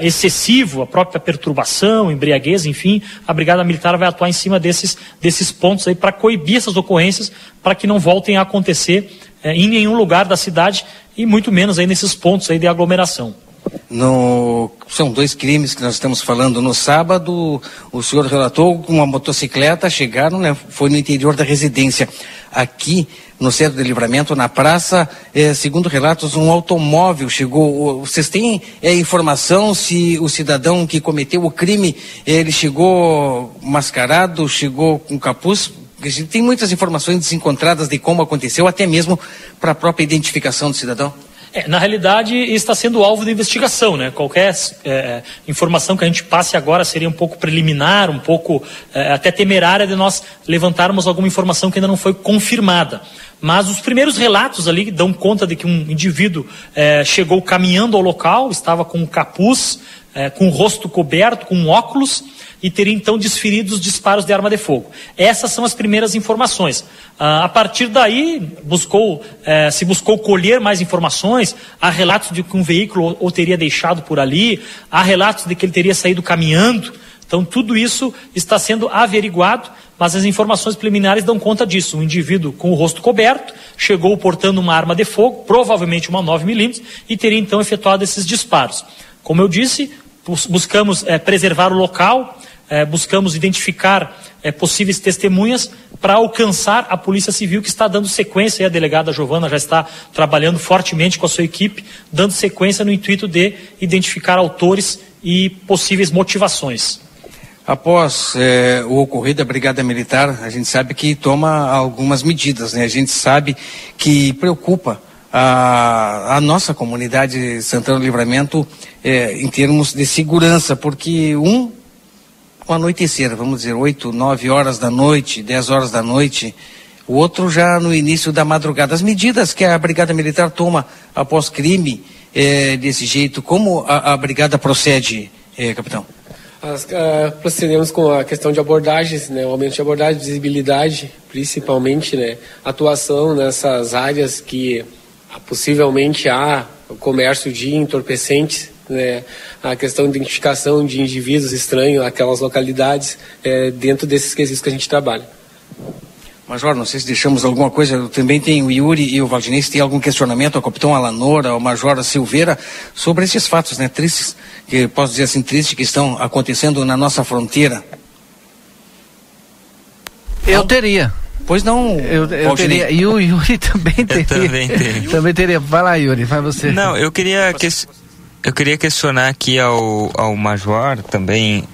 Speaker 13: excessivo, a própria perturbação, embriaguez, enfim, a Brigada Militar vai atuar em cima desses, desses pontos aí para coibir essas ocorrências, para que não voltem a acontecer é, em nenhum lugar da cidade e muito menos aí nesses pontos aí de aglomeração.
Speaker 5: No, são dois crimes que nós estamos falando. No sábado, o senhor relatou com uma motocicleta, chegaram, né, foi no interior da residência. Aqui, no centro de livramento, na praça, é, segundo relatos, um automóvel chegou. Vocês têm é, informação se o cidadão que cometeu o crime, ele chegou mascarado, chegou com capuz? Tem muitas informações desencontradas de como aconteceu, até mesmo para a própria identificação do cidadão.
Speaker 13: É, na realidade, está sendo alvo de investigação, né? Qualquer é, informação que a gente passe agora seria um pouco preliminar, um pouco é, até temerária de nós levantarmos alguma informação que ainda não foi confirmada. Mas os primeiros relatos ali dão conta de que um indivíduo é, chegou caminhando ao local, estava com um capuz, é, com o rosto coberto, com óculos, e teria então desferido os disparos de arma de fogo. Essas são as primeiras informações. Ah, a partir daí, buscou, eh, se buscou colher mais informações. Há relatos de que um veículo o teria deixado por ali, há relatos de que ele teria saído caminhando. Então, tudo isso está sendo averiguado, mas as informações preliminares dão conta disso. Um indivíduo com o rosto coberto chegou portando uma arma de fogo, provavelmente uma 9mm, e teria então efetuado esses disparos. Como eu disse, buscamos é, preservar o local, é, buscamos identificar é, possíveis testemunhas para alcançar a Polícia Civil que está dando sequência, e a delegada Giovana já está trabalhando fortemente com a sua equipe, dando sequência no intuito de identificar autores e possíveis motivações.
Speaker 5: Após é, o ocorrido da Brigada Militar, a gente sabe que toma algumas medidas, né? A gente sabe que preocupa a, a nossa comunidade Santana do Livramento em termos de segurança, porque um com anoitecer, vamos dizer, 8, 9 horas da noite, 10 horas da noite, o outro já no início da madrugada. As medidas que a Brigada Militar toma após crime é, desse jeito, como a, a Brigada procede, é, capitão?
Speaker 14: As, uh, procedemos com a questão de abordagens, né, o aumento de abordagem, visibilidade, principalmente, né, atuação nessas áreas que possivelmente há comércio de entorpecentes, né, a questão de identificação de indivíduos estranhos aquelas localidades é, dentro desses quesitos que a gente trabalha.
Speaker 5: Major, não sei se deixamos alguma coisa, também tem o Yuri e o Valdinei, se tem algum questionamento ao capitão Alanora, ao Major Silveira, sobre esses fatos, né, tristes, que posso dizer assim, tristes, que estão acontecendo na nossa fronteira.
Speaker 1: Eu teria.
Speaker 5: Pois não,
Speaker 1: eu, eu teria. E o Yuri também teria.
Speaker 2: Eu também teria.
Speaker 1: também teria. Vai lá, Yuri, vai você.
Speaker 2: Não, eu queria. Que... Eu queria questionar aqui ao, ao Major, também,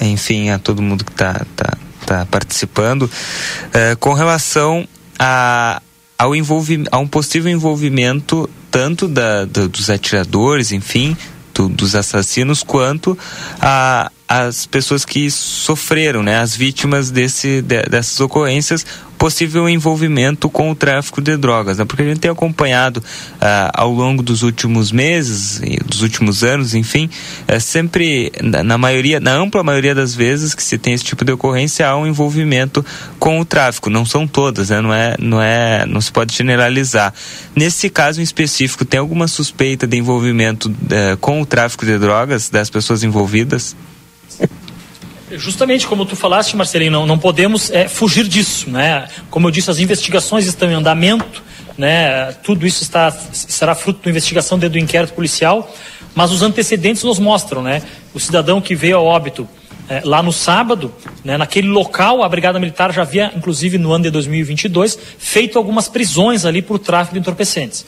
Speaker 2: enfim, a todo mundo que está tá, tá participando, uh, com relação a, ao envolvi a um possível envolvimento tanto da dos atiradores, enfim, do, dos assassinos, quanto a, as pessoas que sofreram, né, as vítimas desse, de, dessas ocorrências, possível envolvimento com o tráfico de drogas, né? porque a gente tem acompanhado uh, ao longo dos últimos meses, dos últimos anos, enfim, é sempre, na, maioria, na ampla maioria das vezes que se tem esse tipo de ocorrência, há um envolvimento com o tráfico. Não são todas, né? não, é, não, é, não se pode generalizar. Nesse caso em específico, tem alguma suspeita de envolvimento uh, com o tráfico de drogas das pessoas envolvidas?
Speaker 13: Justamente como tu falaste, Marcelinho, não, não podemos é, fugir disso, né? Como eu disse, as investigações estão em andamento, né? Tudo isso está, será fruto da investigação dentro do inquérito policial, mas os antecedentes nos mostram, né? O cidadão que veio ao óbito é, lá no sábado, né, naquele local, a Brigada Militar já havia, inclusive no ano de 2022, feito algumas prisões ali por tráfico de entorpecentes.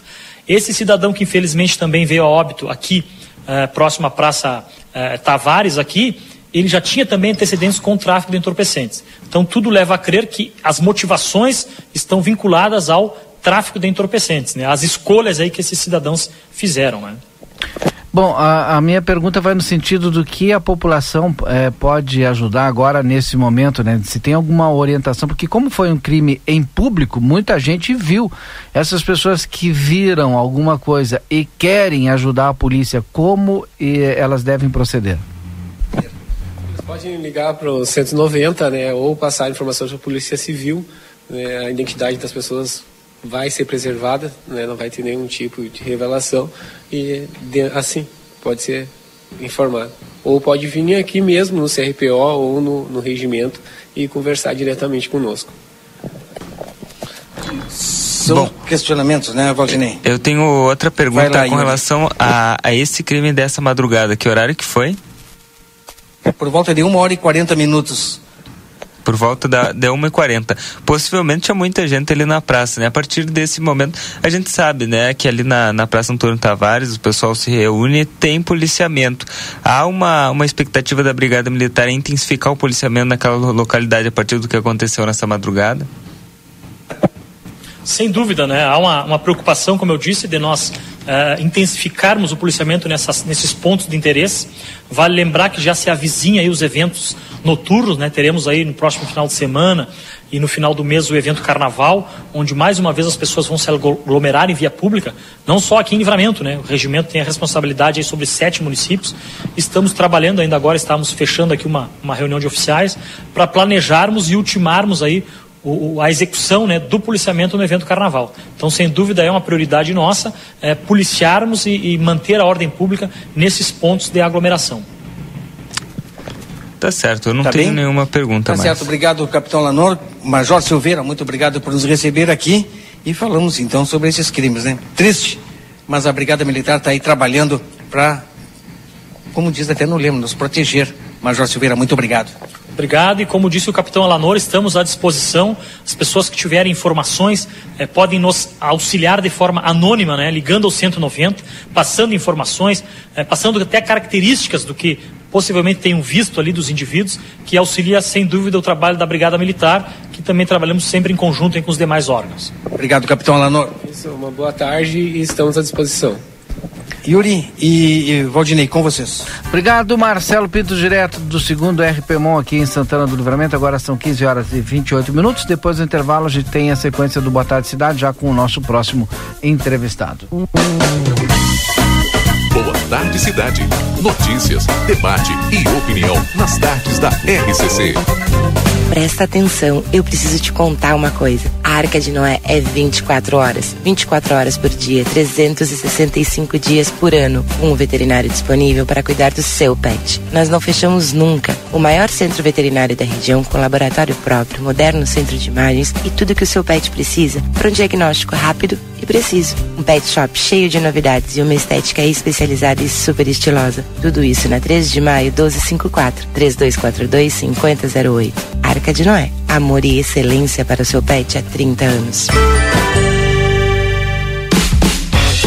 Speaker 13: Esse cidadão que infelizmente também veio a óbito aqui, é, próximo à Praça é, Tavares, aqui, ele já tinha também antecedentes com tráfico de entorpecentes. Então, tudo leva a crer que as motivações estão vinculadas ao tráfico de entorpecentes, né? As escolhas aí que esses cidadãos fizeram, né?
Speaker 1: Bom, a, a, minha pergunta vai no sentido do que a população é, pode ajudar agora nesse momento, né? Se tem alguma orientação, porque como foi um crime em público, muita gente viu. Essas pessoas que viram alguma coisa e querem ajudar a polícia, como elas devem proceder?
Speaker 14: Podem ligar para o 190, né? Ou passar informações para a polícia civil. Né, a identidade das pessoas vai ser preservada, né, não vai ter nenhum tipo de revelação e de, assim pode ser informado. Ou pode vir aqui mesmo no CRPO ou no, no regimento e conversar diretamente conosco.
Speaker 5: São Bom, questionamentos, né, Valdinei?
Speaker 2: Eu tenho outra pergunta lá, com relação a, a esse crime dessa madrugada. Que horário que foi?
Speaker 5: Por volta de uma hora e 40 minutos
Speaker 2: por volta da, da 1h40. Possivelmente tinha muita gente ali na praça, né? A partir desse momento, a gente sabe, né, que ali na, na Praça Antônio Tavares, o pessoal se reúne tem policiamento. Há uma, uma expectativa da Brigada Militar em intensificar o policiamento naquela localidade a partir do que aconteceu nessa madrugada?
Speaker 13: Sem dúvida, né? Há uma, uma preocupação, como eu disse, de nós uh, intensificarmos o policiamento nessas, nesses pontos de interesse. Vale lembrar que já se avizinha aí os eventos noturnos, né? Teremos aí no próximo final de semana e no final do mês o evento Carnaval, onde mais uma vez as pessoas vão se aglomerar em via pública, não só aqui em Livramento, né? O regimento tem a responsabilidade aí sobre sete municípios. Estamos trabalhando ainda agora, estamos fechando aqui uma, uma reunião de oficiais para planejarmos e ultimarmos aí o, a execução né, do policiamento no evento carnaval. Então, sem dúvida, é uma prioridade nossa é, policiarmos e, e manter a ordem pública nesses pontos de aglomeração.
Speaker 2: Tá certo, eu não tá tenho bem? nenhuma pergunta tá mais.
Speaker 5: Tá certo, obrigado, capitão Lanor. Major Silveira, muito obrigado por nos receber aqui. E falamos então sobre esses crimes, né? Triste, mas a Brigada Militar está aí trabalhando para, como diz até no lema, nos proteger. Major Silveira, muito obrigado.
Speaker 13: Obrigado. E como disse o capitão Alanor, estamos à disposição. As pessoas que tiverem informações eh, podem nos auxiliar de forma anônima, né, ligando ao 190, passando informações, eh, passando até características do que possivelmente tenham visto ali dos indivíduos, que auxilia sem dúvida o trabalho da Brigada Militar, que também trabalhamos sempre em conjunto com os demais órgãos.
Speaker 5: Obrigado, capitão Alanor.
Speaker 14: Isso, uma boa tarde e estamos à disposição.
Speaker 5: Yuri e, e Valdinei, com vocês.
Speaker 1: Obrigado, Marcelo Pinto, direto do segundo RPMON aqui em Santana do Livramento. Agora são 15 horas e 28 minutos. Depois do intervalo, a gente tem a sequência do Boa Tarde Cidade, já com o nosso próximo entrevistado.
Speaker 3: Tarde Cidade. Notícias, debate e opinião nas tardes da RCC.
Speaker 15: Presta atenção, eu preciso te contar uma coisa. A Arca de Noé é 24 horas. 24 horas por dia, 365 dias por ano. Um veterinário disponível para cuidar do seu pet. Nós não fechamos nunca. O maior centro veterinário da região, com laboratório próprio, moderno centro de imagens e tudo que o seu pet precisa para um diagnóstico rápido e preciso. Um pet shop cheio de novidades e uma estética especializada e super estilosa. Tudo isso na 13 de maio 1254 3242 5008. Arca de Noé. Amor e excelência para o seu pet há 30 anos.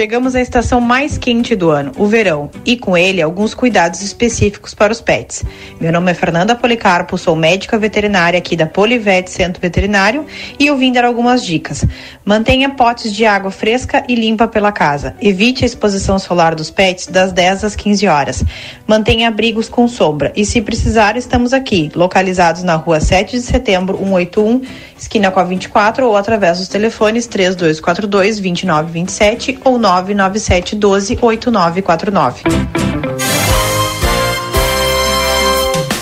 Speaker 16: Chegamos à estação mais quente do ano, o verão, e com ele alguns cuidados específicos para os pets. Meu nome é Fernanda Policarpo, sou médica veterinária aqui da Polivet Centro Veterinário e eu vim dar algumas dicas. Mantenha potes de água fresca e limpa pela casa. Evite a exposição solar dos pets das 10 às 15 horas. Mantenha abrigos com sombra e se precisar, estamos aqui, localizados na rua 7 de setembro, 181, esquina com a 24 ou através dos telefones 3242 2927 ou 9 997 12 8949.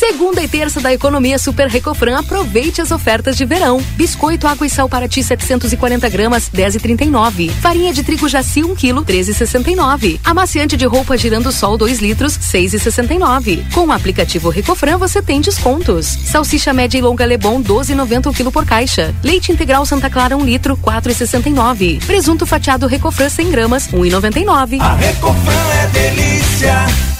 Speaker 17: Segunda e terça da economia Super Recofran, aproveite as ofertas de verão. Biscoito água e sal para ti 740 gramas, 10,39. Farinha de trigo jaci 1 kg, 13,69. Amaciante de roupa girando sol 2 litros, 6,69. Com o aplicativo Recofran você tem descontos. Salsicha média e longa Lebon 12,90 o quilo por caixa. Leite integral Santa Clara 1 litro, 4,69. Presunto fatiado Recofran 100 gramas, 1,99.
Speaker 18: A Recofran é delícia.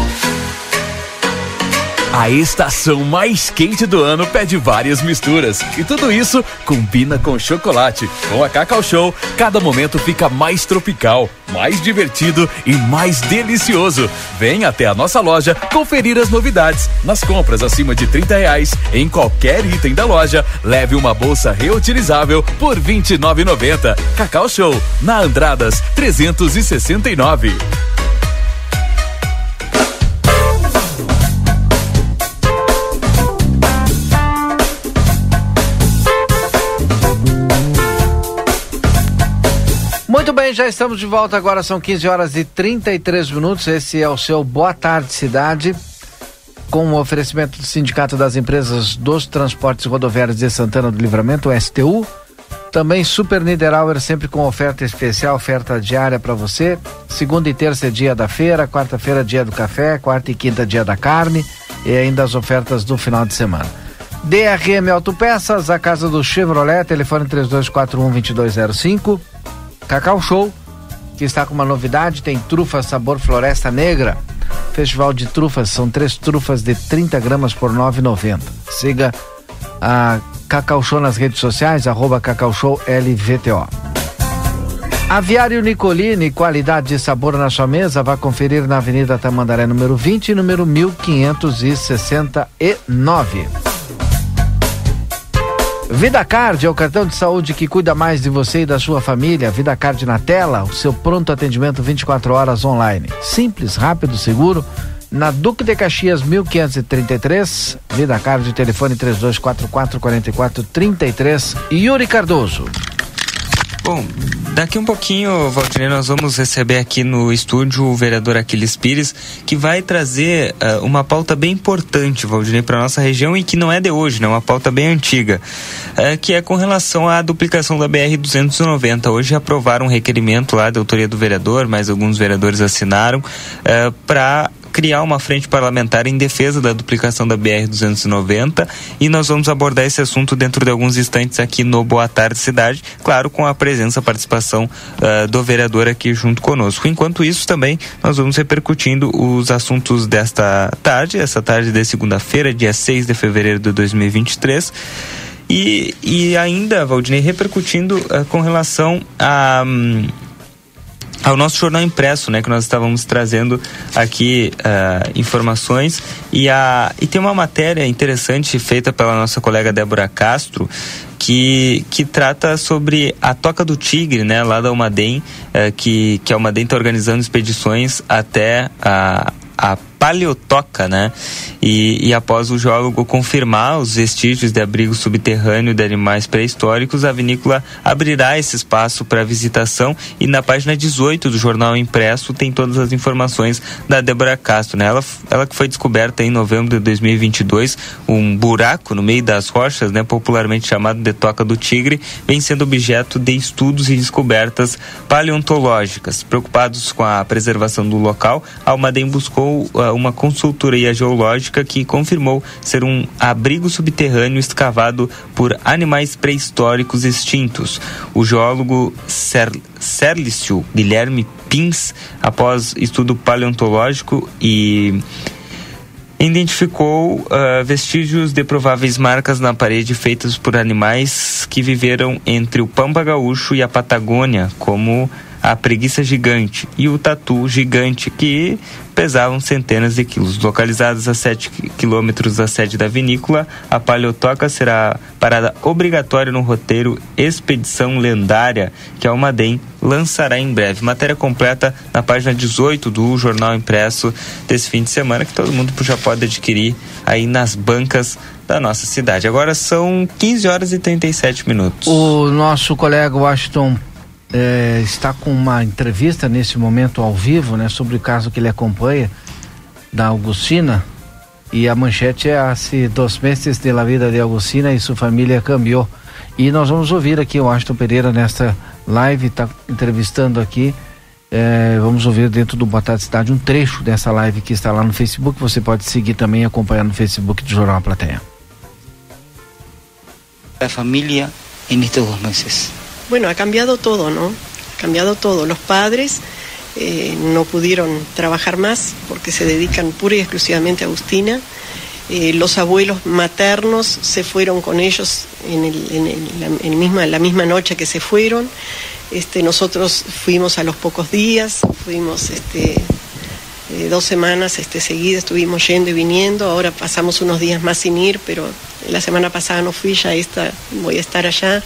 Speaker 10: A estação mais quente do ano pede várias misturas. E tudo isso combina com chocolate. Com a Cacau Show, cada momento fica mais tropical, mais divertido e mais delicioso. Vem até a nossa loja conferir as novidades. Nas compras acima de 30 reais, em qualquer item da loja, leve uma bolsa reutilizável por R$ 29,90. Cacau Show, na Andradas 369.
Speaker 1: Já estamos de volta agora, são 15 horas e 33 minutos. Esse é o seu Boa Tarde Cidade, com o oferecimento do Sindicato das Empresas dos Transportes Rodoviários de Santana do Livramento, STU. Também Super Niederauer, sempre com oferta especial, oferta diária para você. Segunda e terça é dia da feira, quarta-feira dia do café, quarta e quinta dia da carne e ainda as ofertas do final de semana. DRM Autopeças, a casa do Chevrolet, telefone 3241-2205. Cacau Show, que está com uma novidade, tem trufa sabor floresta negra. Festival de trufas, são três trufas de 30 gramas por 9,90. Siga a Cacau Show nas redes sociais, arroba Cacau Show LVTO. Aviário Nicolini, qualidade e sabor na sua mesa, vá conferir na Avenida Tamandaré, número 20 e número 1569. Vida Card é o cartão de saúde que cuida mais de você e da sua família. Vida Card na tela, o seu pronto atendimento 24 horas online. Simples, rápido, seguro. Na Duque de Caxias 1533, Vida Card, telefone 3244 4433. Yuri Cardoso.
Speaker 2: Bom, daqui um pouquinho, Valdinei, nós vamos receber aqui no estúdio o vereador Aquiles Pires, que vai trazer uh, uma pauta bem importante, Valdinei, para nossa região e que não é de hoje, né? Uma pauta bem antiga, uh, que é com relação à duplicação da BR-290. Hoje aprovaram um requerimento lá da autoria do vereador, mas alguns vereadores assinaram, uh, para criar uma frente parlamentar em defesa da duplicação da BR-290 e nós vamos abordar esse assunto dentro de alguns instantes aqui no Boa Tarde Cidade, claro, com a presença, a participação uh, do vereador aqui junto conosco. Enquanto isso, também nós vamos repercutindo os assuntos desta tarde, essa tarde de segunda-feira, dia 6 de fevereiro de 2023. E, e ainda, Valdinei, repercutindo uh, com relação a. Um, ao nosso jornal impresso, né, que nós estávamos trazendo aqui uh, informações. E a e tem uma matéria interessante feita pela nossa colega Débora Castro que, que trata sobre a Toca do Tigre, né, lá da Umadem, uh, que que a Umadem está organizando expedições até a a paleotoca, né? E, e, após o geólogo confirmar os vestígios de abrigo subterrâneo de animais pré-históricos, a vinícola abrirá esse espaço para visitação e na página 18 do jornal impresso tem todas as informações da Débora Castro, né? Ela, ela que foi descoberta em novembro de 2022, um buraco no meio das rochas, né? Popularmente chamado de Toca do Tigre, vem sendo objeto de estudos e descobertas paleontológicas. Preocupados com a preservação do local, a Almaden buscou uh, uma consultoria geológica que confirmou ser um abrigo subterrâneo escavado por animais pré-históricos extintos. O geólogo Ser Serlício Guilherme Pins, após estudo paleontológico e identificou uh, vestígios de prováveis marcas na parede feitas por animais que viveram entre o Pampa Gaúcho e a Patagônia, como a preguiça gigante e o tatu gigante, que pesavam centenas de quilos. Localizados a 7 quilômetros da sede da vinícola, a Paleotoca será parada obrigatória no roteiro Expedição Lendária, que a Almaden lançará em breve. Matéria completa na página 18 do jornal impresso desse fim de semana, que todo mundo já pode adquirir aí nas bancas da nossa cidade. Agora são 15 horas e 37 minutos.
Speaker 1: O nosso colega Washington é, está com uma entrevista nesse momento ao vivo, né, sobre o caso que ele acompanha da Augustina. E a manchete é assim, dos meses de la vida de Augustina e sua família cambiou. E nós vamos ouvir aqui o Aston Pereira nesta live, está entrevistando aqui. É, vamos ouvir dentro do Boa Tarde Cidade um trecho dessa live que está lá no Facebook. Você pode seguir também e acompanhar no Facebook do Jornal Plateia.
Speaker 19: A família em estes dois meses.
Speaker 20: Bueno, ha cambiado todo, ¿no? Ha cambiado todo. Los padres eh, no pudieron trabajar más porque se dedican pura y exclusivamente a Agustina. Eh, los abuelos maternos se fueron con ellos en, la, misma noche que se fueron. Este, nosotros fuimos a los pocos días, fuimos este, eh, dos semanas este, seguidas, estuvimos yendo y viniendo. Ahora pasamos unos días más sin ir, pero la semana pasada no fui, ya esta, voy a estar allá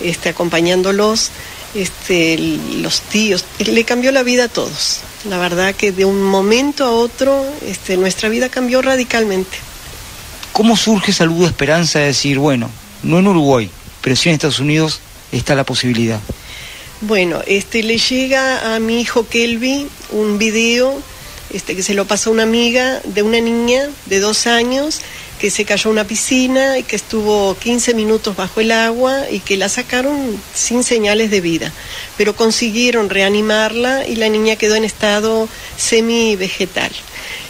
Speaker 20: este, acompañándolos, este, los tíos, le cambió la vida a todos. La verdad que de un momento a otro este, nuestra vida cambió radicalmente.
Speaker 19: ¿Cómo surge esa luz de esperanza de decir, bueno, no en Uruguay, pero sí en Estados Unidos está la posibilidad?
Speaker 20: Bueno, este, le llega a mi hijo Kelby un video este, que se lo pasó una amiga de una niña de dos años que se cayó una piscina y que estuvo 15 minutos bajo el agua y que la sacaron sin señales de vida, pero consiguieron reanimarla y la niña quedó en estado semi-vegetal.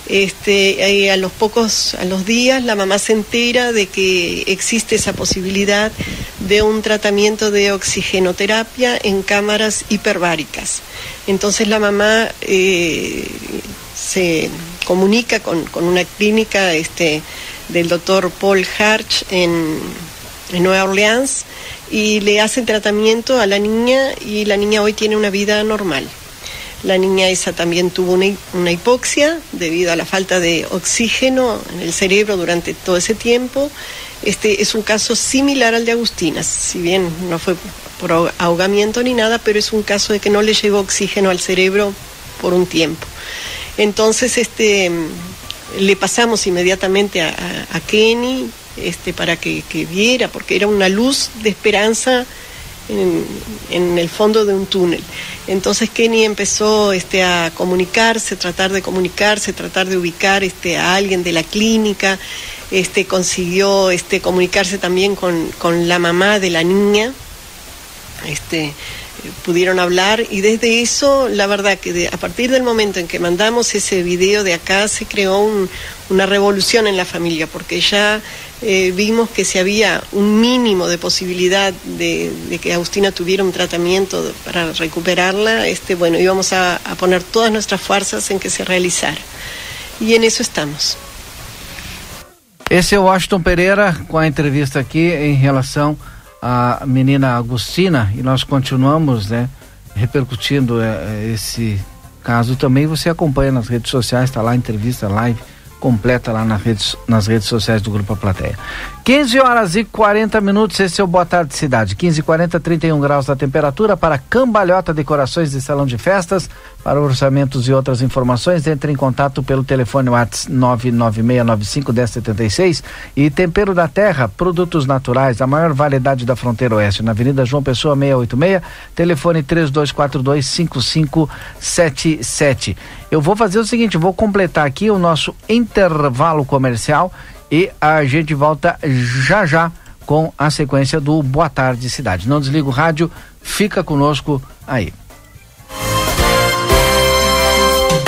Speaker 20: Este, a los pocos, a los días, la mamá se entera de que existe esa posibilidad de un tratamiento de oxigenoterapia en cámaras hiperbáricas. Entonces la mamá eh, se comunica con, con una clínica este, del doctor Paul Harch en, Nueva Orleans y le hacen tratamiento a la niña y la niña hoy tiene una vida normal. La niña esa también tuvo una, hipoxia debido a la falta de oxígeno en el cerebro durante todo ese tiempo. Este es un caso similar al de Agustina, si bien no fue por ahogamiento ni nada, pero es un caso de que no le llegó oxígeno al cerebro por un tiempo. Entonces, este, le pasamos inmediatamente a, Kenny este, para que, viera, porque era una luz de esperanza en, el fondo de un túnel. Entonces Kenny empezó este, a comunicarse, tratar de comunicarse, tratar de ubicar este, a alguien de la clínica, este, consiguió este, comunicarse también con, con la mamá de la niña. Este, pudieron hablar y desde eso, la verdad que a partir del momento en que mandamos ese video de acá se creó un- una revolución en la familia porque ya eh, vimos que si había un mínimo de posibilidad de, que Agustina tuviera un tratamiento para recuperarla, este, bueno, íbamos a, a poner todas nuestras fuerzas en que se realizara. Y en eso estamos.
Speaker 1: Esse é o Washington Pereira com a entrevista aqui em relação à menina Agostina e nós continuamos, né, repercutindo eh, esse caso também. Você acompanha nas redes sociais, está lá a entrevista live completa lá nas redes, nas redes sociais do Grupo A Plateia. 15 horas e 40 minutos, esse é o Boa Tarde Cidade. 15 e 40, 31 graus da temperatura para Cambalhota Decorações de Salão de Festas. Para orçamentos e outras informações, entre em contato pelo telefone WhatsApp 996951076 e Tempero da Terra, produtos naturais, a maior variedade da fronteira oeste, na Avenida João Pessoa 686, telefone 32425577. Eu vou fazer o seguinte, vou completar aqui o nosso intervalo comercial e a gente volta já já com a sequência do Boa Tarde Cidade. Não desliga o rádio, fica conosco aí.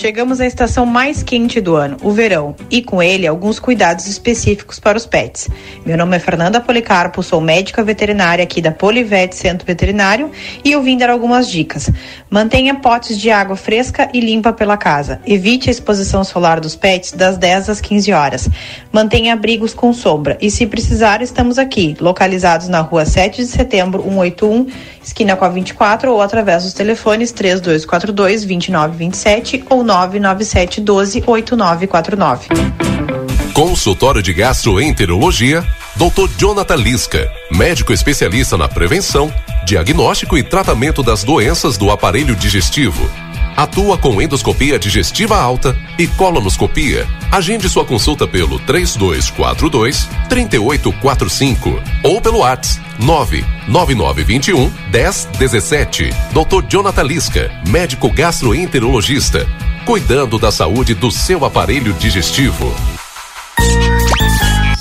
Speaker 16: Chegamos à estação mais quente do ano, o verão, e com ele alguns cuidados específicos para os pets. Meu nome é Fernanda Policarpo, sou médica veterinária aqui da Polivet Centro Veterinário e eu vim dar algumas dicas. Mantenha potes de água fresca e limpa pela casa. Evite a exposição solar dos pets das 10 às 15 horas. Mantenha abrigos com sombra e se precisar, estamos aqui, localizados na rua 7 de setembro 181, esquina com a 24 ou através dos telefones 3242 2927 ou 997 12 8949.
Speaker 3: Consultório de Gastroenterologia, Dr. Jonathan Lisca, médico especialista na prevenção, diagnóstico e tratamento das doenças do aparelho digestivo. Atua com endoscopia digestiva alta e colonoscopia. Agende sua consulta pelo 3242 3845 ou pelo WhatsApp 99921 1017. Dr. Jonathan Lisca, médico gastroenterologista, cuidando da saúde do seu aparelho digestivo.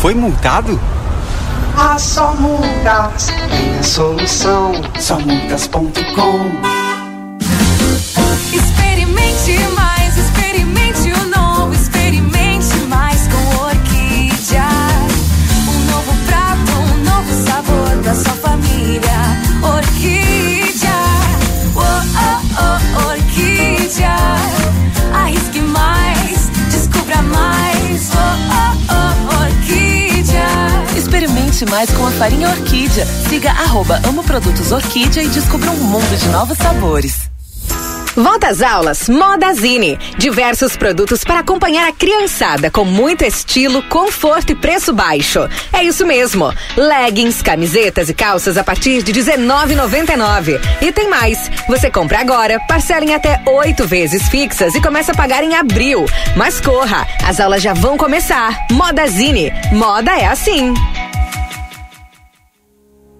Speaker 21: Foi multado?
Speaker 22: Ah, só multas tem a solução. Só multas.com.
Speaker 23: Experimente mais, experimente o novo, experimente mais com Orquídea. Um novo prato, um novo sabor da sua família. Orquídea, Mais
Speaker 17: com a farinha Orquídea. Siga arroba Amo Produtos Orquídea e descubra um mundo de novos sabores.
Speaker 24: Volta às aulas Modazine. Diversos produtos para acompanhar a criançada com muito estilo, conforto e preço baixo. É isso mesmo. Leggings, camisetas e calças a partir de R$19,99. E tem mais. Você compra agora, parcela em até oito vezes fixas e começa a pagar em abril. Mas corra, as aulas já vão começar. Modazine. Moda é assim.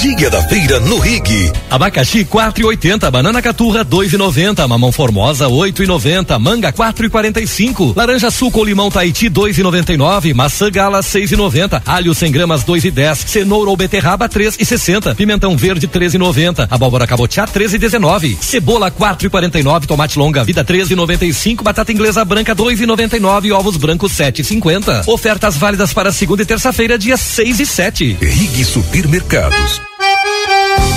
Speaker 25: Dia da feira no Rig.
Speaker 9: Abacaxi 4,80, banana caturra 2,90, mamão formosa 8,90, manga 4,45, laranja suco ou limão Tahiti 2,99, maçã gala 6,90, alho 100 gramas 2,10, cenoura ou beterraba 3,60, pimentão verde 13,90, abóbora cabotiá 13,19, cebola 4,49, tomate longa vida 13,95, batata inglesa branca 2,99 ovos brancos 7,50. Ofertas válidas para segunda e terça-feira, dia 6 e 7.
Speaker 25: Rig Supermercados.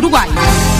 Speaker 26: Uruguai.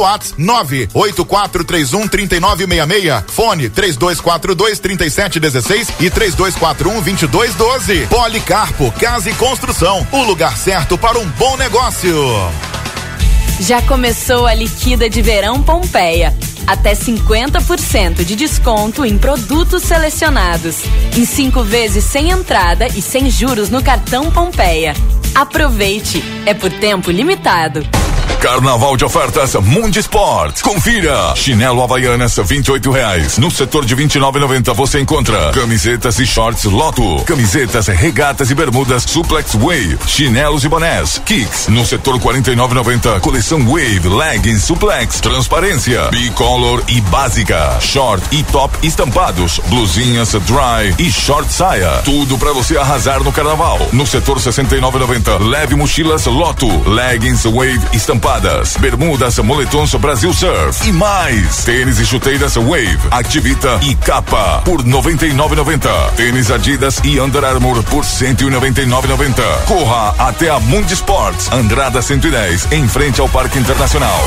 Speaker 11: WhatsApp 98431 3966. Fone 3242 3716 e 3241 2212. Policarpo Casa e Construção. O lugar certo para um bom negócio.
Speaker 17: Já começou a liquida de verão Pompeia. Até 50% de desconto em produtos selecionados. Em cinco vezes sem entrada e sem juros no cartão Pompeia. Aproveite! É por tempo limitado.
Speaker 25: Carnaval de ofertas Mundi Sport. Confira. Chinelo Havaianas, 28 reais. No setor de 29,90 você encontra camisetas e shorts Loto, camisetas, regatas e bermudas Suplex Wave, chinelos e bonés, Kicks. No setor 49,90 coleção Wave, leggings Suplex, transparência, bicolor e básica, short e top estampados, blusinhas dry e short saia. Tudo para você arrasar no carnaval. No setor 69,90 leve mochilas Loto, leggings Wave estampados estampadas, bermudas, moletons Brasil Surf e mais. Tênis e chuteiras Wave, Activita e Capa por 99,90. Tênis Adidas e Under Armour por 199,90. Corra até a Mundi Sports, Andrada 110, em frente ao Parque Internacional.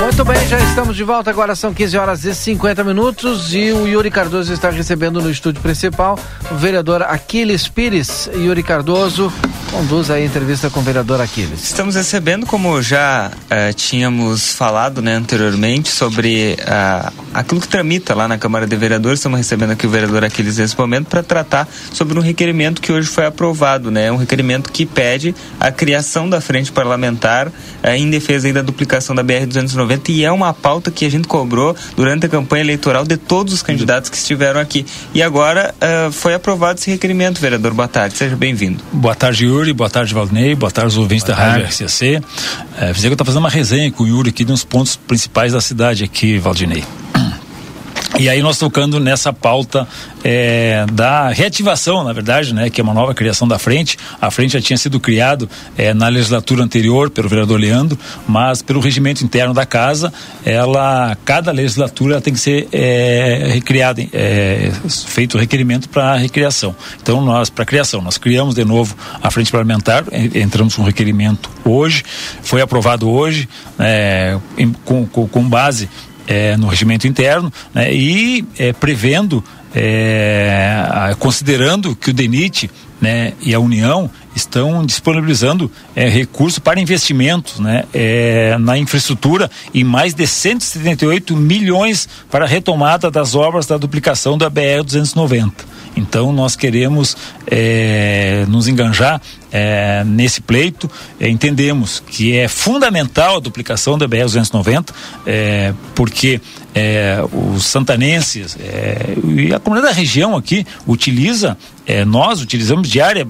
Speaker 1: Muito bem, já estamos de volta. Agora são 15 horas e 50 minutos e o Yuri Cardoso está recebendo no estúdio principal o vereador Aquiles Pires. Yuri Cardoso conduz a entrevista com o vereador Aquiles.
Speaker 27: Estamos recebendo, como já eh, tínhamos falado né, anteriormente, sobre ah, aquilo que tramita lá na Câmara de Vereadores. Estamos recebendo aqui o vereador Aquiles nesse momento para tratar sobre um requerimento que hoje foi aprovado. Né, um requerimento que pede a criação da frente parlamentar eh, em defesa da duplicação da BR-290 e é uma pauta que a gente cobrou durante a campanha eleitoral de todos os candidatos que estiveram aqui. E agora eh, foi aprovado esse requerimento, vereador. Boa tarde, seja bem-vindo.
Speaker 28: Boa tarde, Yuri. Boa tarde, Valdinei. Boa tarde, os ouvintes
Speaker 27: Boa
Speaker 28: da Rádio. RCC. É, que eu estou fazendo uma resenha com o Yuri aqui de uns pontos principais da cidade aqui, Valdinei. E aí nós tocando nessa pauta é, da reativação, na verdade, né, que é uma nova criação da frente. A frente já tinha sido criado é, na legislatura anterior pelo vereador Leandro, mas pelo regimento interno da casa, ela cada legislatura tem que ser é, recriada, é, feito requerimento para recriação. Então nós para criação nós criamos de novo a frente parlamentar, en- entramos com requerimento hoje, foi aprovado hoje é, com, com, com base é, no regimento interno né, e é, prevendo, é, considerando que o DENIT né, e a União estão disponibilizando é, recursos para investimentos né, é, na infraestrutura e mais de 178 milhões para a retomada das obras da duplicação da BR-290. Então nós queremos é, nos enganjar é, nesse pleito. É, entendemos que é fundamental a duplicação da BR-290, é, porque os santanenses e a comunidade da região aqui utiliza, nós utilizamos diária,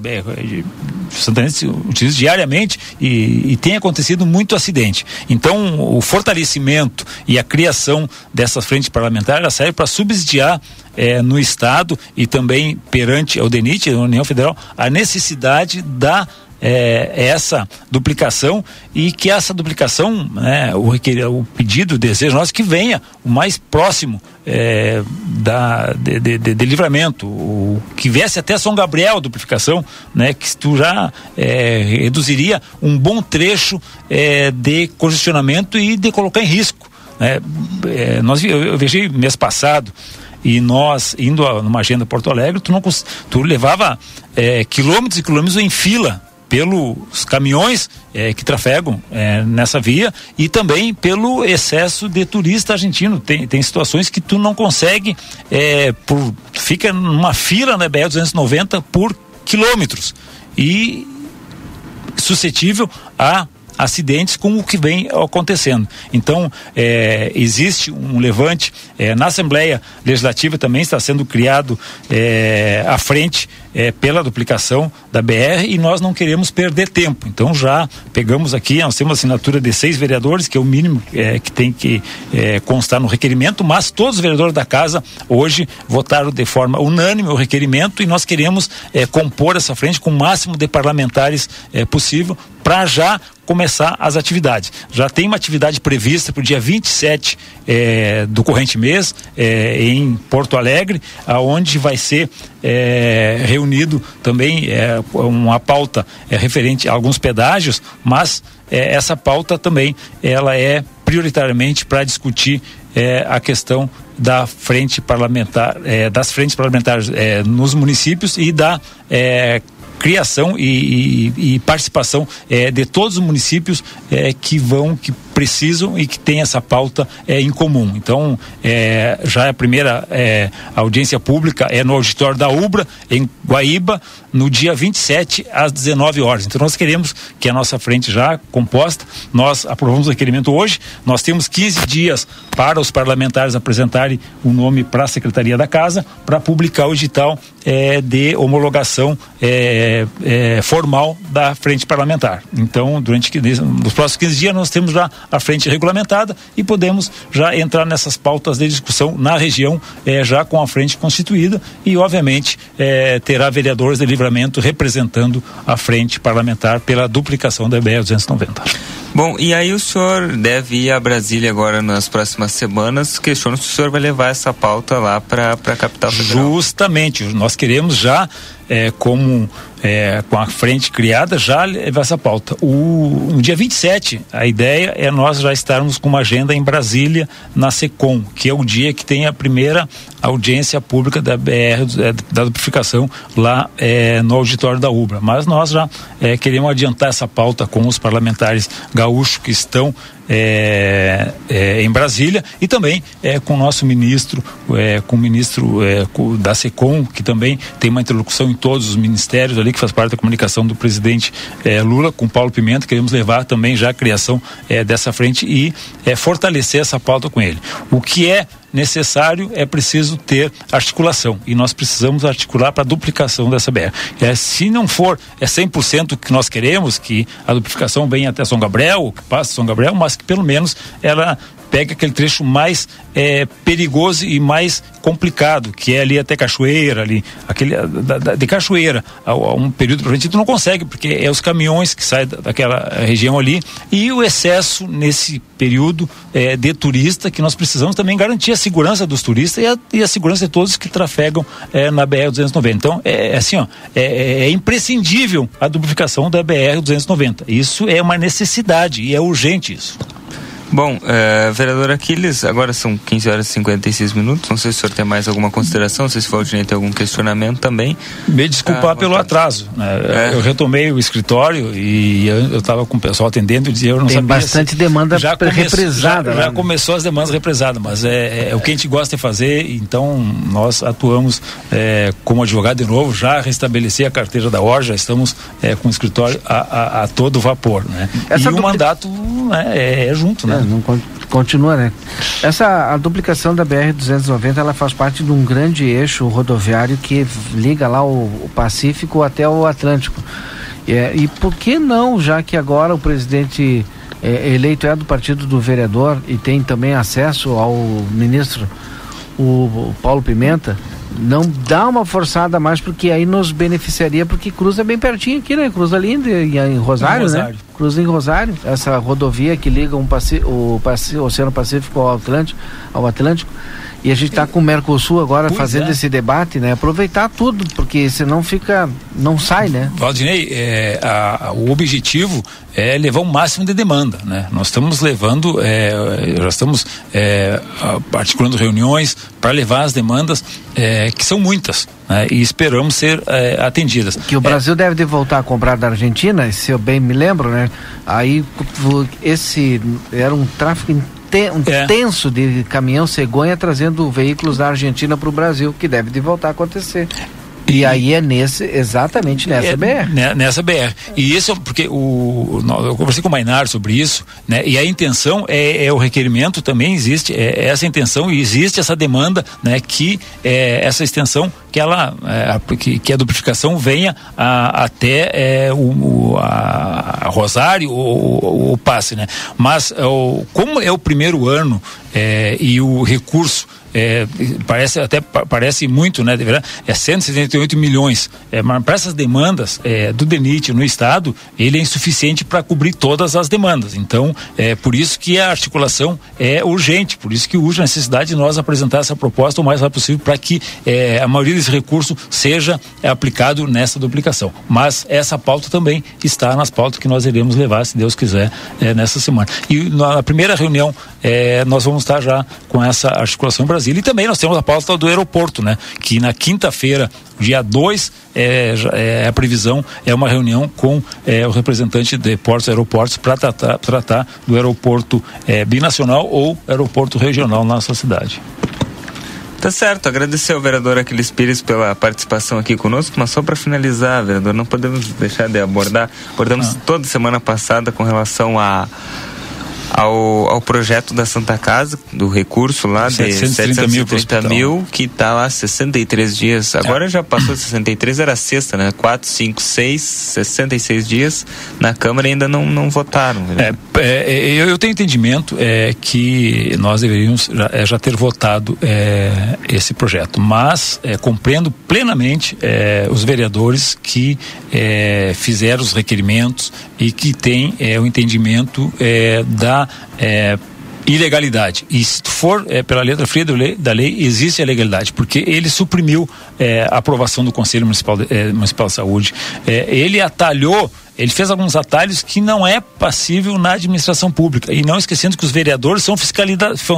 Speaker 28: santanenses utilizam diariamente e, e tem acontecido muito acidente. Então o fortalecimento e a criação dessa frente parlamentar serve para subsidiar é, no Estado e também perante o DENIT, a União Federal, a necessidade da é, essa duplicação e que essa duplicação, né, o, o pedido, o desejo nosso que venha o mais próximo é, da, de, de, de, de livramento, o, que viesse até São Gabriel a duplicação, né, que tu já é, reduziria um bom trecho é, de congestionamento e de colocar em risco. Né? É, nós, eu, eu mês passado e nós indo a, numa agenda Porto Alegre, tu não tu levava é, quilômetros e quilômetros em fila pelos caminhões é, que trafegam é, nessa via e também pelo excesso de turista argentino. Tem, tem situações que tu não consegue, é, por, fica numa fila na BR 290 por quilômetros e suscetível a acidentes como o que vem acontecendo. Então, é, existe um levante é, na Assembleia Legislativa também está sendo criado é, à frente é, pela duplicação da BR e nós não queremos perder tempo. Então, já pegamos aqui, nós temos assinatura de seis vereadores, que é o mínimo é, que tem que é, constar no requerimento, mas todos os vereadores da casa hoje votaram de forma unânime o requerimento e nós queremos é, compor essa frente com o máximo de parlamentares é, possível para já começar as atividades. Já tem uma atividade prevista para o dia 27 eh, do corrente mês eh, em Porto Alegre, aonde vai ser eh, reunido também eh, uma pauta eh, referente a alguns pedágios, mas eh, essa pauta também ela é prioritariamente para discutir eh, a questão da frente parlamentar, eh, das frentes parlamentares eh, nos municípios e da eh, criação e, e- e participação eh, de todos os municípios eh, que vão, que precisam e que têm essa pauta é, em comum. Então, é, já é a primeira é, audiência pública é no auditório da UBRA, em Guaíba, no dia 27 às 19 horas. Então, nós queremos que a nossa frente já composta, nós aprovamos o requerimento hoje, nós temos 15 dias para os parlamentares apresentarem o nome para a Secretaria da Casa para publicar o edital é, de homologação é, é, formal da frente parlamentar. Então, durante nos próximos 15 dias, nós temos já a frente regulamentada e podemos já entrar nessas pautas de discussão na região, é, já com a frente constituída e, obviamente, é, terá vereadores de livramento representando a frente parlamentar pela duplicação da BR 290.
Speaker 27: Bom, e aí o senhor deve ir a Brasília agora nas próximas semanas. Questiono se o senhor vai levar essa pauta lá para a capital federal.
Speaker 28: Justamente, nós queremos já, é, como é, com a frente criada, já levar essa pauta. O, no dia 27, a ideia é nós já estarmos com uma agenda em Brasília, na SECOM, que é o dia que tem a primeira audiência pública da BR, é, da duplicação, lá é, no auditório da UBRA. Mas nós já é, queremos adiantar essa pauta com os parlamentares gaúchos que estão é, é, em Brasília e também é, com o nosso ministro, é, com o ministro é, com, da SECOM, que também tem uma interlocução em todos os ministérios ali, que faz parte da comunicação do presidente é, Lula, com Paulo Pimenta, queremos levar também já a criação dessa frente e fortalecer essa pauta com ele. O que é necessário, é preciso ter articulação. E nós precisamos articular para a duplicação dessa BR. É, se não for é 100% o que nós queremos, que a duplicação venha até São Gabriel, que passe São Gabriel, mas que pelo menos ela pega aquele trecho mais é, perigoso e mais complicado, que é ali até Cachoeira, ali, aquele, da, da, de Cachoeira, a, a um período pra frente, tu não consegue, porque é os caminhões que saem daquela região ali e o excesso nesse período é, de turista que nós precisamos também garantir a segurança dos turistas e a, e a segurança de todos que trafegam é, na BR-290. Então, é, é, assim, ó, é, é, é imprescindível a duplicação da BR-290. Isso é uma necessidade e é urgente isso.
Speaker 27: Bom, é, vereador Aquiles, agora são 15 horas e 56 minutos. Não sei se o senhor tem mais alguma consideração, não sei se o Valdinei tem algum questionamento também.
Speaker 28: Me desculpar ah, pelo atraso. Né? É. Eu retomei o escritório e eu estava com o pessoal atendendo e dizia, eu não
Speaker 1: tem
Speaker 28: sabia.
Speaker 1: Tem bastante
Speaker 28: se...
Speaker 1: demanda já represada.
Speaker 28: Já, já começou as demandas represadas, mas é, é, o que a gente gosta de fazer, então nós atuamos é, como advogado de novo, já restabelecer a carteira da ordem, já estamos é, com o escritório a, a, a todo vapor. Né? Essa e o mandato né, é, é junto, né?
Speaker 1: É, não continua, né? Essa a duplicação da BR 290 ela faz parte de um grande eixo rodoviário que liga lá o, o Pacífico até o Atlântico. É, e por que não, já que agora o presidente é, eleito é do partido do vereador e tem também acesso ao ministro o, o Paulo Pimenta, não dá uma forçada mais porque aí nos beneficiaria porque cruza bem pertinho aqui, né? Cruza ali em, em Rosário, Rosário, né? Cruza em Rosário, essa rodovia que liga um o, o Oceano Pacífico ao Atlântico, ao Atlântico. E a gente está com o Mercosul agora pois fazendo é. esse debate, né? Aproveitar tudo, porque senão fica. não sai, né?
Speaker 28: Valdinei, é, a, o objetivo é levar o máximo de demanda, né? Nós estamos levando, é, já estamos é, articulando reuniões para levar as demandas, é, que são muitas, né? E esperamos ser é, atendidas.
Speaker 1: Que o Brasil deve de voltar a comprar da Argentina, se eu bem me lembro, né? Aí esse era um tráfico um é. tenso de caminhão cegonha trazendo veículos da Argentina para o Brasil, que deve de voltar a acontecer. E, aí é nesse, exatamente nessa é, BR.
Speaker 28: Né, nessa BR. E isso, porque o, eu conversei com o Mainar sobre isso, né? E a intenção é, é o requerimento também existe, é, é essa intenção e existe essa demanda, né? Que é, essa extensão que ela, é, que, que, a duplicação venha a, até é, o, a, a Rosário ou o passe, né? Mas o, como é o primeiro ano é, e o recurso é, parece até parece muito, né? É 178 milhões. É, mas para essas demandas é, do DENIT no estado, ele é insuficiente para cobrir todas as demandas. Então, é por isso que a articulação é urgente, por isso que urge a necessidade de nós apresentar essa proposta o mais rápido possível para que é, a maioria desse recurso seja aplicado nessa duplicação. Mas essa pauta também está nas pautas que nós iremos levar, se Deus quiser, é, nessa semana. E na primeira reunião, é, nós vamos estar já com essa articulação em Brasília. E também nós temos a pauta do aeroporto, né? Que na quinta-feira, dia 2, é, é a previsão, é uma reunião com é, o representante de portos e aeroportos para tratar, tratar do aeroporto é, binacional ou aeroporto regional na nossa cidade.
Speaker 27: Tá certo, agradecer ao vereador Aquiles Pires pela participação aqui conosco, mas só para finalizar, vereador, não podemos deixar de abordar, abordamos
Speaker 28: Ah.
Speaker 27: toda semana passada com relação a ao, ao projeto da Santa Casa, do recurso lá de
Speaker 28: 730 mil pro
Speaker 27: 730 mil, que está lá 63 dias. Agora já passou 63, era sexta, né? 4, 5, 6, 66 dias na Câmara e ainda não, não votaram.
Speaker 28: É, é, eu, eu tenho entendimento é, que nós deveríamos já, é, já ter votado é, esse projeto, mas é, compreendo plenamente é, os vereadores que é, fizeram os requerimentos e que têm é, o entendimento é, é, ilegalidade. E se for é, pela letra fria lei, da lei, existe a legalidade, porque ele suprimiu é, a aprovação do Conselho Municipal de, é, Municipal de Saúde, é, ele atalhou ele fez alguns atalhos que não é passível na administração pública. E não esquecendo que os vereadores são,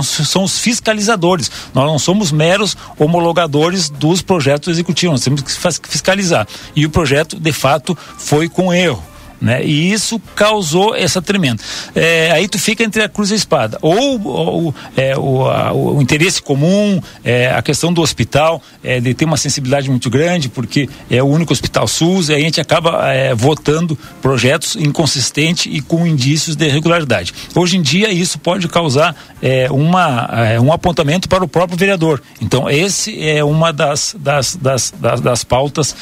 Speaker 28: são- os fiscalizadores. Nós não somos meros homologadores dos projetos executivos, nós temos que fiscalizar. E o projeto, de fato, foi com erro. Né? E isso causou essa tremenda. É, aí tu fica entre a cruz e a espada. Ou, ou, é, o, a- o- interesse comum, é, a questão do hospital, é, de ter uma sensibilidade muito grande, porque é o único hospital SUS, e a gente acaba é, votando projetos inconsistentes e com indícios de irregularidade. Hoje em dia, isso pode causar é, uma, um apontamento para o próprio vereador. Então, esse é uma das, das, das, das, das pautas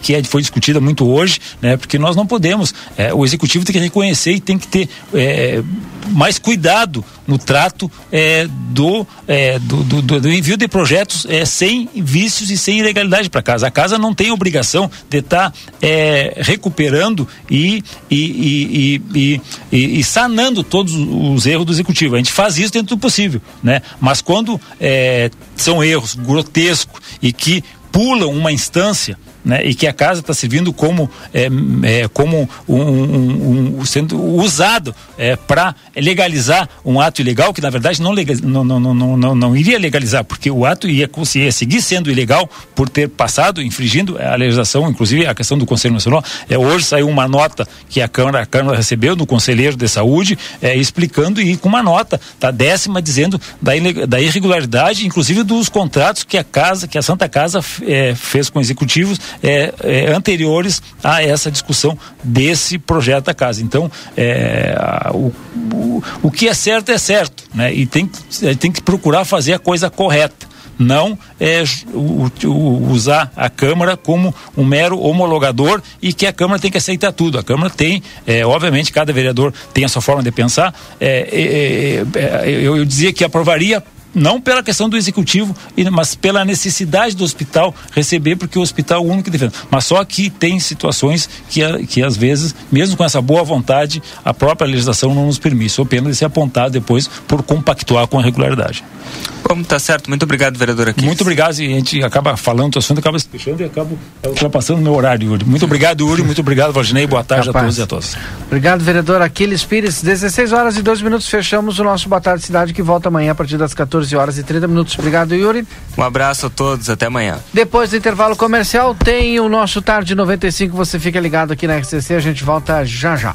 Speaker 28: que foi discutida muito hoje, né? Porque nós não podemos, é, o executivo tem que reconhecer e tem que ter é, mais cuidado no trato é, do, é, do, do, do- envio de projetos é, sem vícios e sem ilegalidade para casa. A casa não tem obrigação de estar recuperando e, e, e, e, e- e- sanando todos os erros do executivo. A gente faz isso dentro do possível, né? Mas quando é, são erros grotescos e que pulam uma instância né, e que a casa está servindo como, é, é, como um, um- um- sendo usado para legalizar um ato ilegal que na verdade não, lega- não, não, não, não, não, iria legalizar, porque o ato ia, ia seguir sendo ilegal por ter passado, infringindo a legislação, inclusive a questão do Conselho Nacional. É, hoje saiu uma nota que a Câmara, a Câmara recebeu do Conselheiro de Saúde é, explicando e com uma nota, tá décima dizendo da, da irregularidade, inclusive dos contratos que a casa, que a Santa Casa é, fez com executivos é, é, anteriores a essa discussão desse projeto da casa. Então, é, o, o, o que é certo é certo, né? E tem, que- tem que procurar fazer a coisa correta não é, usar a Câmara como um mero homologador e que a Câmara tem que aceitar tudo. A Câmara tem, é, obviamente, cada vereador tem a sua forma de pensar. É, é, é, eu, eu dizia que aprovaria não pela questão do executivo, mas pela necessidade do hospital receber, porque o hospital é o único que defende. Mas só que tem situações que, que às vezes, mesmo com essa boa vontade, a própria legislação não nos permite, sou pena de ser apontado depois por compactuar com a regularidade.
Speaker 27: Bom, tá certo. Muito obrigado, vereador aqui.
Speaker 28: Muito obrigado. E a gente acaba falando do assunto, acaba se fechando e acaba ultrapassando o meu horário, Yuri. Muito obrigado, Yuri. Muito obrigado, Valdinei. Boa tarde
Speaker 1: Capaz.
Speaker 28: a todos e a todas.
Speaker 1: Obrigado, vereador Aquiles Pires. 16 horas e 2 minutos, fechamos o nosso Boa Tarde Cidade, que volta amanhã a partir das 14 horas e 30 minutos. Obrigado, Yuri.
Speaker 27: Um abraço a todos. Até amanhã.
Speaker 1: Depois do intervalo comercial, tem o nosso Tarde 95. Você fica ligado aqui na RCC, a gente volta já já.